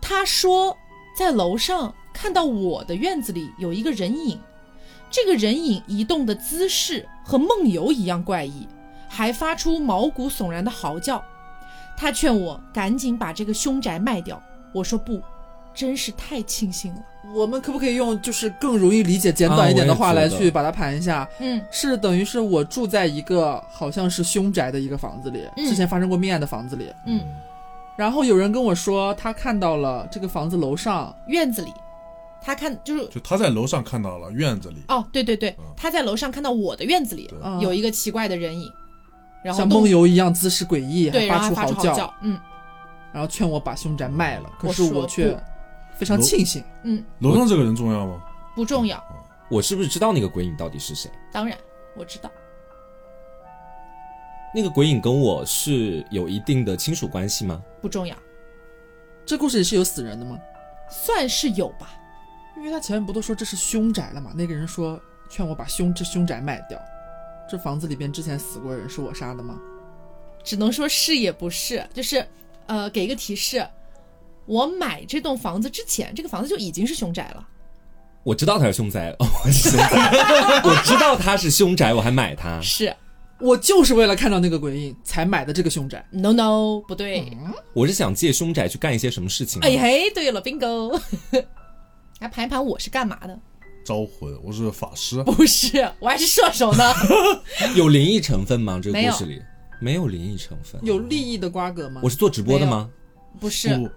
他说在楼上看到我的院子里有一个人影，这个人影移动的姿势和梦游一样怪异，还发出毛骨悚然的嚎叫。他劝我赶紧把这个凶宅卖掉，我说不，真是太庆幸了。我们可不可以用就是更容易理解、简短一点的话来去把它盘一下？嗯，是等于是我住在一个好像是凶宅的一个房子里，嗯之前发生过命案的房子里，嗯，然后有人跟我说，他看到了这个房子楼上院子里，他看就是就他在楼上看到了院子里，哦，对对对，他在楼上看到我的院子里有一个奇怪的人影，然后像梦游一样姿势诡异，对，然后发出出嚎叫，嗯。然后劝我把凶宅卖了。可是我却非常庆幸，嗯，楼上这个人重要吗？不重要，我是不是知道那个鬼影到底是谁？当然我知道，那个鬼影跟我是有一定的亲属关系吗？不重要，这故事里是有死人的吗？算是有吧，因为他前面不都说这是凶宅了吗？那个人说劝我把凶这凶宅卖掉。这房子里边之前死过人是我杀的吗？只能说是也不是，就是呃，给一个提示，我买这栋房子之前，这个房子就已经是凶宅了。我知道他是凶宅，哦，我是凶宅，我知道他是凶宅，我还买它。是我就是为了看到那个鬼影才买的这个凶宅。，no no，不对。我是想借凶宅去干一些什么事情？哎嘿，对了，bingo。来盘一盘我是干嘛的？招魂，我是法师，不是，我还是射手呢。有灵异成分吗？这个故事里没有灵异成分。有利益的瓜葛吗？我是做直播的吗？不是，不，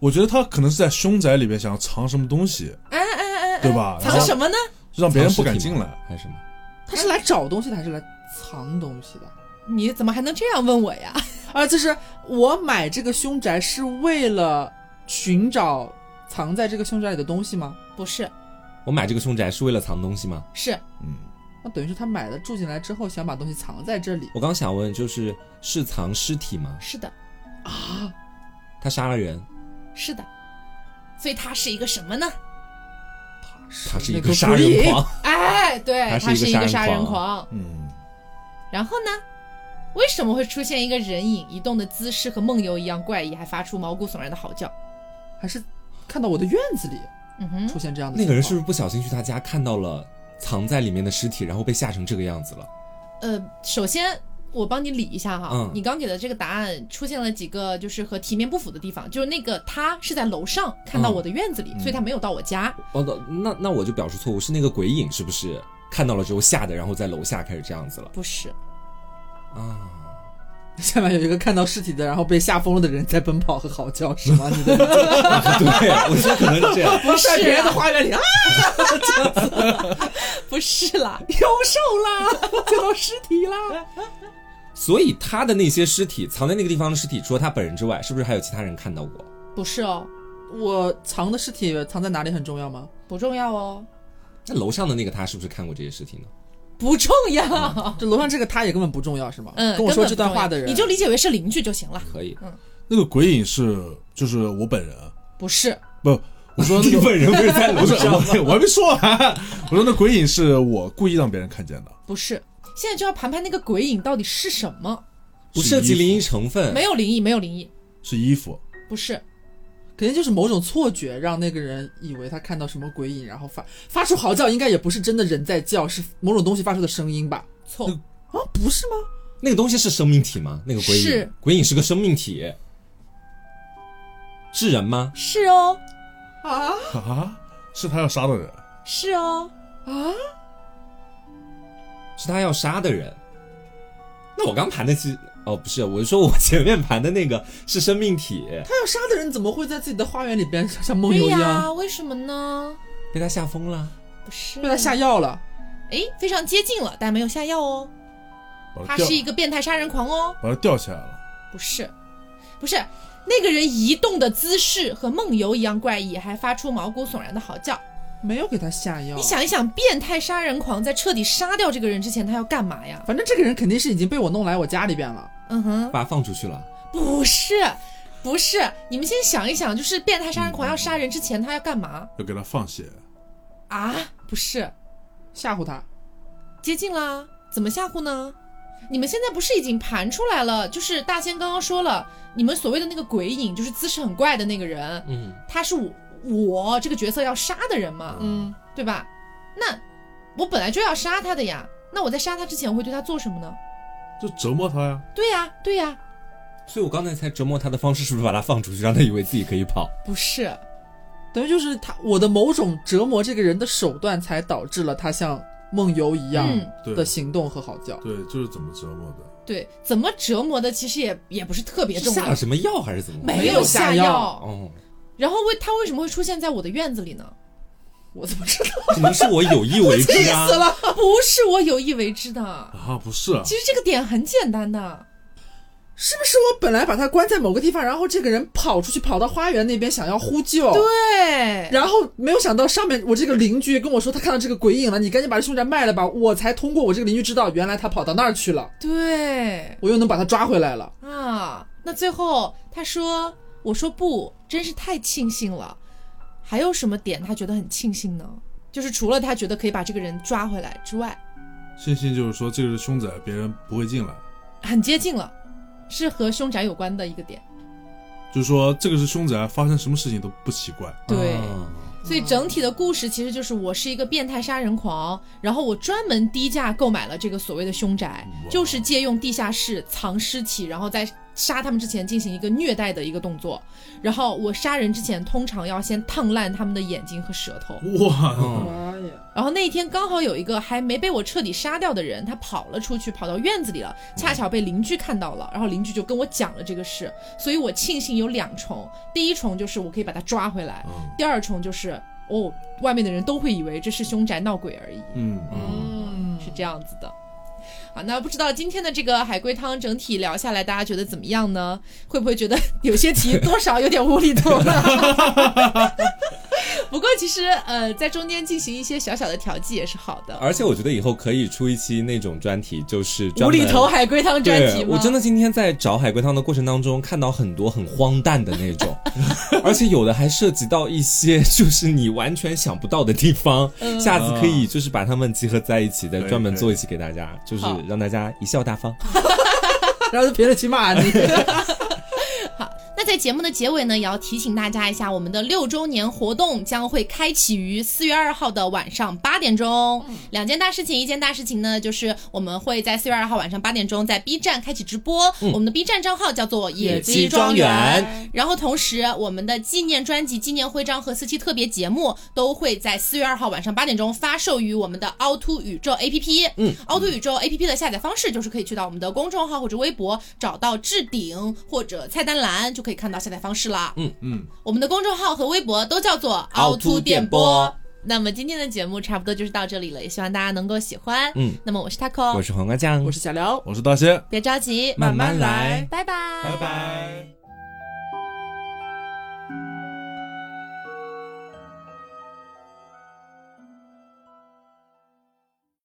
我觉得他可能是在凶宅里边想要藏什么东西，哎哎哎哎，对吧？藏什么呢？让别人不敢进来。还是什么？他是来找东西的还是来藏东西的？你怎么还能这样问我呀？啊，就是我买这个凶宅是为了寻找藏在这个凶宅里的东西吗？不是，我买这个凶宅是为了藏东西吗？是嗯，那等于是他买了住进来之后，想把东西藏在这里我刚想问，就是是藏尸体吗？是的，啊？他杀了人，是的。所以他是一个什么呢？他是一那个 个杀人狂。哎，对，他他是一个杀人狂。嗯，然后呢？为什么会出现一个人影移动的姿势和梦游一样怪异，还发出毛骨悚然的嚎叫？还是看到我的院子里嗯哼，出现这样的那个人是不是不小心去他家看到了藏在里面的尸体，然后被吓成这个样子了？呃，首先我帮你理一下哈，嗯。你刚给的这个答案出现了几个就是和题面不符的地方，就是那个他是在楼上看到嗯我的院子里，所以他没有到我家。哦，那那那我就表示错误，是那个鬼影是不是？看到了之后吓的，然后在楼下开始这样子了。不是，啊？况 下面有一个看到尸体的，然后被吓疯了的人在奔跑和嚎叫，是吗？你的 对，我觉得可能是这样。不是在别人的花园里啊，不是啦，有手啦，见到尸体啦。所以他的那些尸体藏在那个地方的尸体，除了他本人之外，是不是还有其他人看到过？不是哦，我藏的尸体藏在哪里很重要吗？不重要哦，那楼上的那个他是不是看过这些尸体呢？不重要。这楼上这个他也根本不重要，是吗？嗯，跟我说这段话的人，你就理解为是邻居就行了。可以，嗯。那个鬼影是就是我本人，不是，不，我说那个 本人不是在楼上我 我还没说完，我说那鬼影是我故意让别人看见的，不是。现在就要盘盘那个鬼影到底是什么？不涉及灵异成分，没有灵异，没有灵异，是衣服，不是，肯定就是某种错觉，让那个人以为他看到什么鬼影，然后发发出嚎叫，应该也不是真的人在叫，是某种东西发出的声音吧？错，啊，不是吗？那个东西是生命体吗？那个鬼影，是鬼影是个生命体，是人吗？是哦，啊啊，是他要杀的人，是哦，啊！是他要杀的人。那我刚盘的是哦，不是，我是说我前面盘的那个是生命体，他要杀的人怎么会在自己的花园里边像梦对游一样呀，为什么呢？被他吓疯了。不是，被他下药了？哎，非常接近了，但没有下药哦。他是一个变态杀人狂哦，把他吊起来了，不是，不是，那个人移动的姿势和梦游一样怪异，还发出毛骨悚然的嚎叫。没有给他下药。你，想一想，变态杀人狂在彻底杀掉这个人之前，他要干嘛呀？反正这个人肯定是已经被我弄来我家里边了。嗯哼，把他放出去了，不是，不是，你们先想一想，就是变态杀人狂要杀人之前，他要干嘛要给他放血，啊？不是，吓唬他，接近啦，怎么吓唬呢？你们现在不是已经盘出来了？就是大仙刚刚说了，你们所谓的那个鬼影，就是姿势很怪的那个人，嗯，他是我我这个角色要杀的人嘛，嗯，对吧？那我本来就要杀他的呀，那我在杀他之前，我会对他做什么呢？就折磨他呀。对呀，对呀，所以我刚才才折磨他的方式是不是把他放出去，让他以为自己可以跑？不是，等于就是他我的某种折磨这个人的手段，才导致了他像梦游一样的行动和嚎叫。对，就是怎么折磨的。对，怎么折磨的其实也也不是特别重要下了，什么药还是怎么？没没有下下药哦，然后为他为什么会出现在我的院子里呢？我怎么知道？可能是我有意为之啊。死了！不是我有意为之的，啊，不是啊，其实这个点很简单的。是不是我本来把他关在某个地方，然后这个人跑出去，跑到花园那边想要呼救？对，然后没有想到上面我这个邻居跟我说他看到这个鬼影了，你赶紧把这凶宅卖了吧，我才通过我这个邻居知道原来他跑到那儿去了，对我又能把他抓回来了。啊，那最后他说，我说不，真是太庆幸了。还有什么点他觉得很庆幸呢？就是除了他觉得可以把这个人抓回来之外，庆幸就是说这个是凶宅，别人不会进来，很接近了，是和凶宅有关的一个点。就是说这个是凶宅，发生什么事情都不奇怪。对。啊所以整体的故事其实就是我是一个变态杀人狂，然后我专门低价购买了这个所谓的凶宅，就是借用地下室藏尸体，然后在杀他们之前进行一个虐待的一个动作。然后我杀人之前通常要先烫烂他们的眼睛和舌头。哇，嗯妈呀！然后那一天刚好有一个还没被我彻底杀掉的人，他跑了出去，跑到院子里了，恰巧被邻居看到了，然后邻居就跟我讲了这个事，所以我庆幸有两重，第一重就是我可以把他抓回来，嗯第二重就是哦，外面的人都会以为这是凶宅闹鬼而已，嗯，嗯，是这样子的。好，那不知道今天的这个海龟汤整体聊下来，大家觉得怎么样呢？会不会觉得 有些题多少有点无厘头呢？不过其实呃，在中间进行一些小小的调剂也是好的。而且我觉得以后可以出一期那种专题，就是无厘头海龟汤专题？我真的今天在找海龟汤的过程当中，看到很多很荒诞的那种，而且有的还涉及到一些就是你完全想不到的地方。嗯下次可以就是把它们集合在一起，再专门做一期给大家，就是让大家一笑大方。然后就评论区骂你。那在节目的结尾呢，也要提醒大家一下，我们的六周年活动将会开启于四月二号的晚上八点钟。两件大事情，一件大事情呢，就是我们会在四月二号晚上八点钟在 B 站开启直播，我们的 B 站账号叫做野鸡庄庄园。然后同时，我们的纪念专辑、纪念徽章和四期特别节目都会在四月二号晚上八点钟发售于我们的凹凸宇宙 APP。嗯，凹凸宇宙 APP 的下载方式就是可以去到我们的公众号或者微博，找到置顶或者菜单栏，就可以看到下载方式啦。嗯嗯，我们的公众号和微博都叫做凹凸电波。那么今天的节目差不多就是到这里了，也希望大家能够喜欢。嗯，那么我是 taco，我是黄瓜酱，我是小刘，我是大仙，别着急，慢慢来。拜拜，拜拜。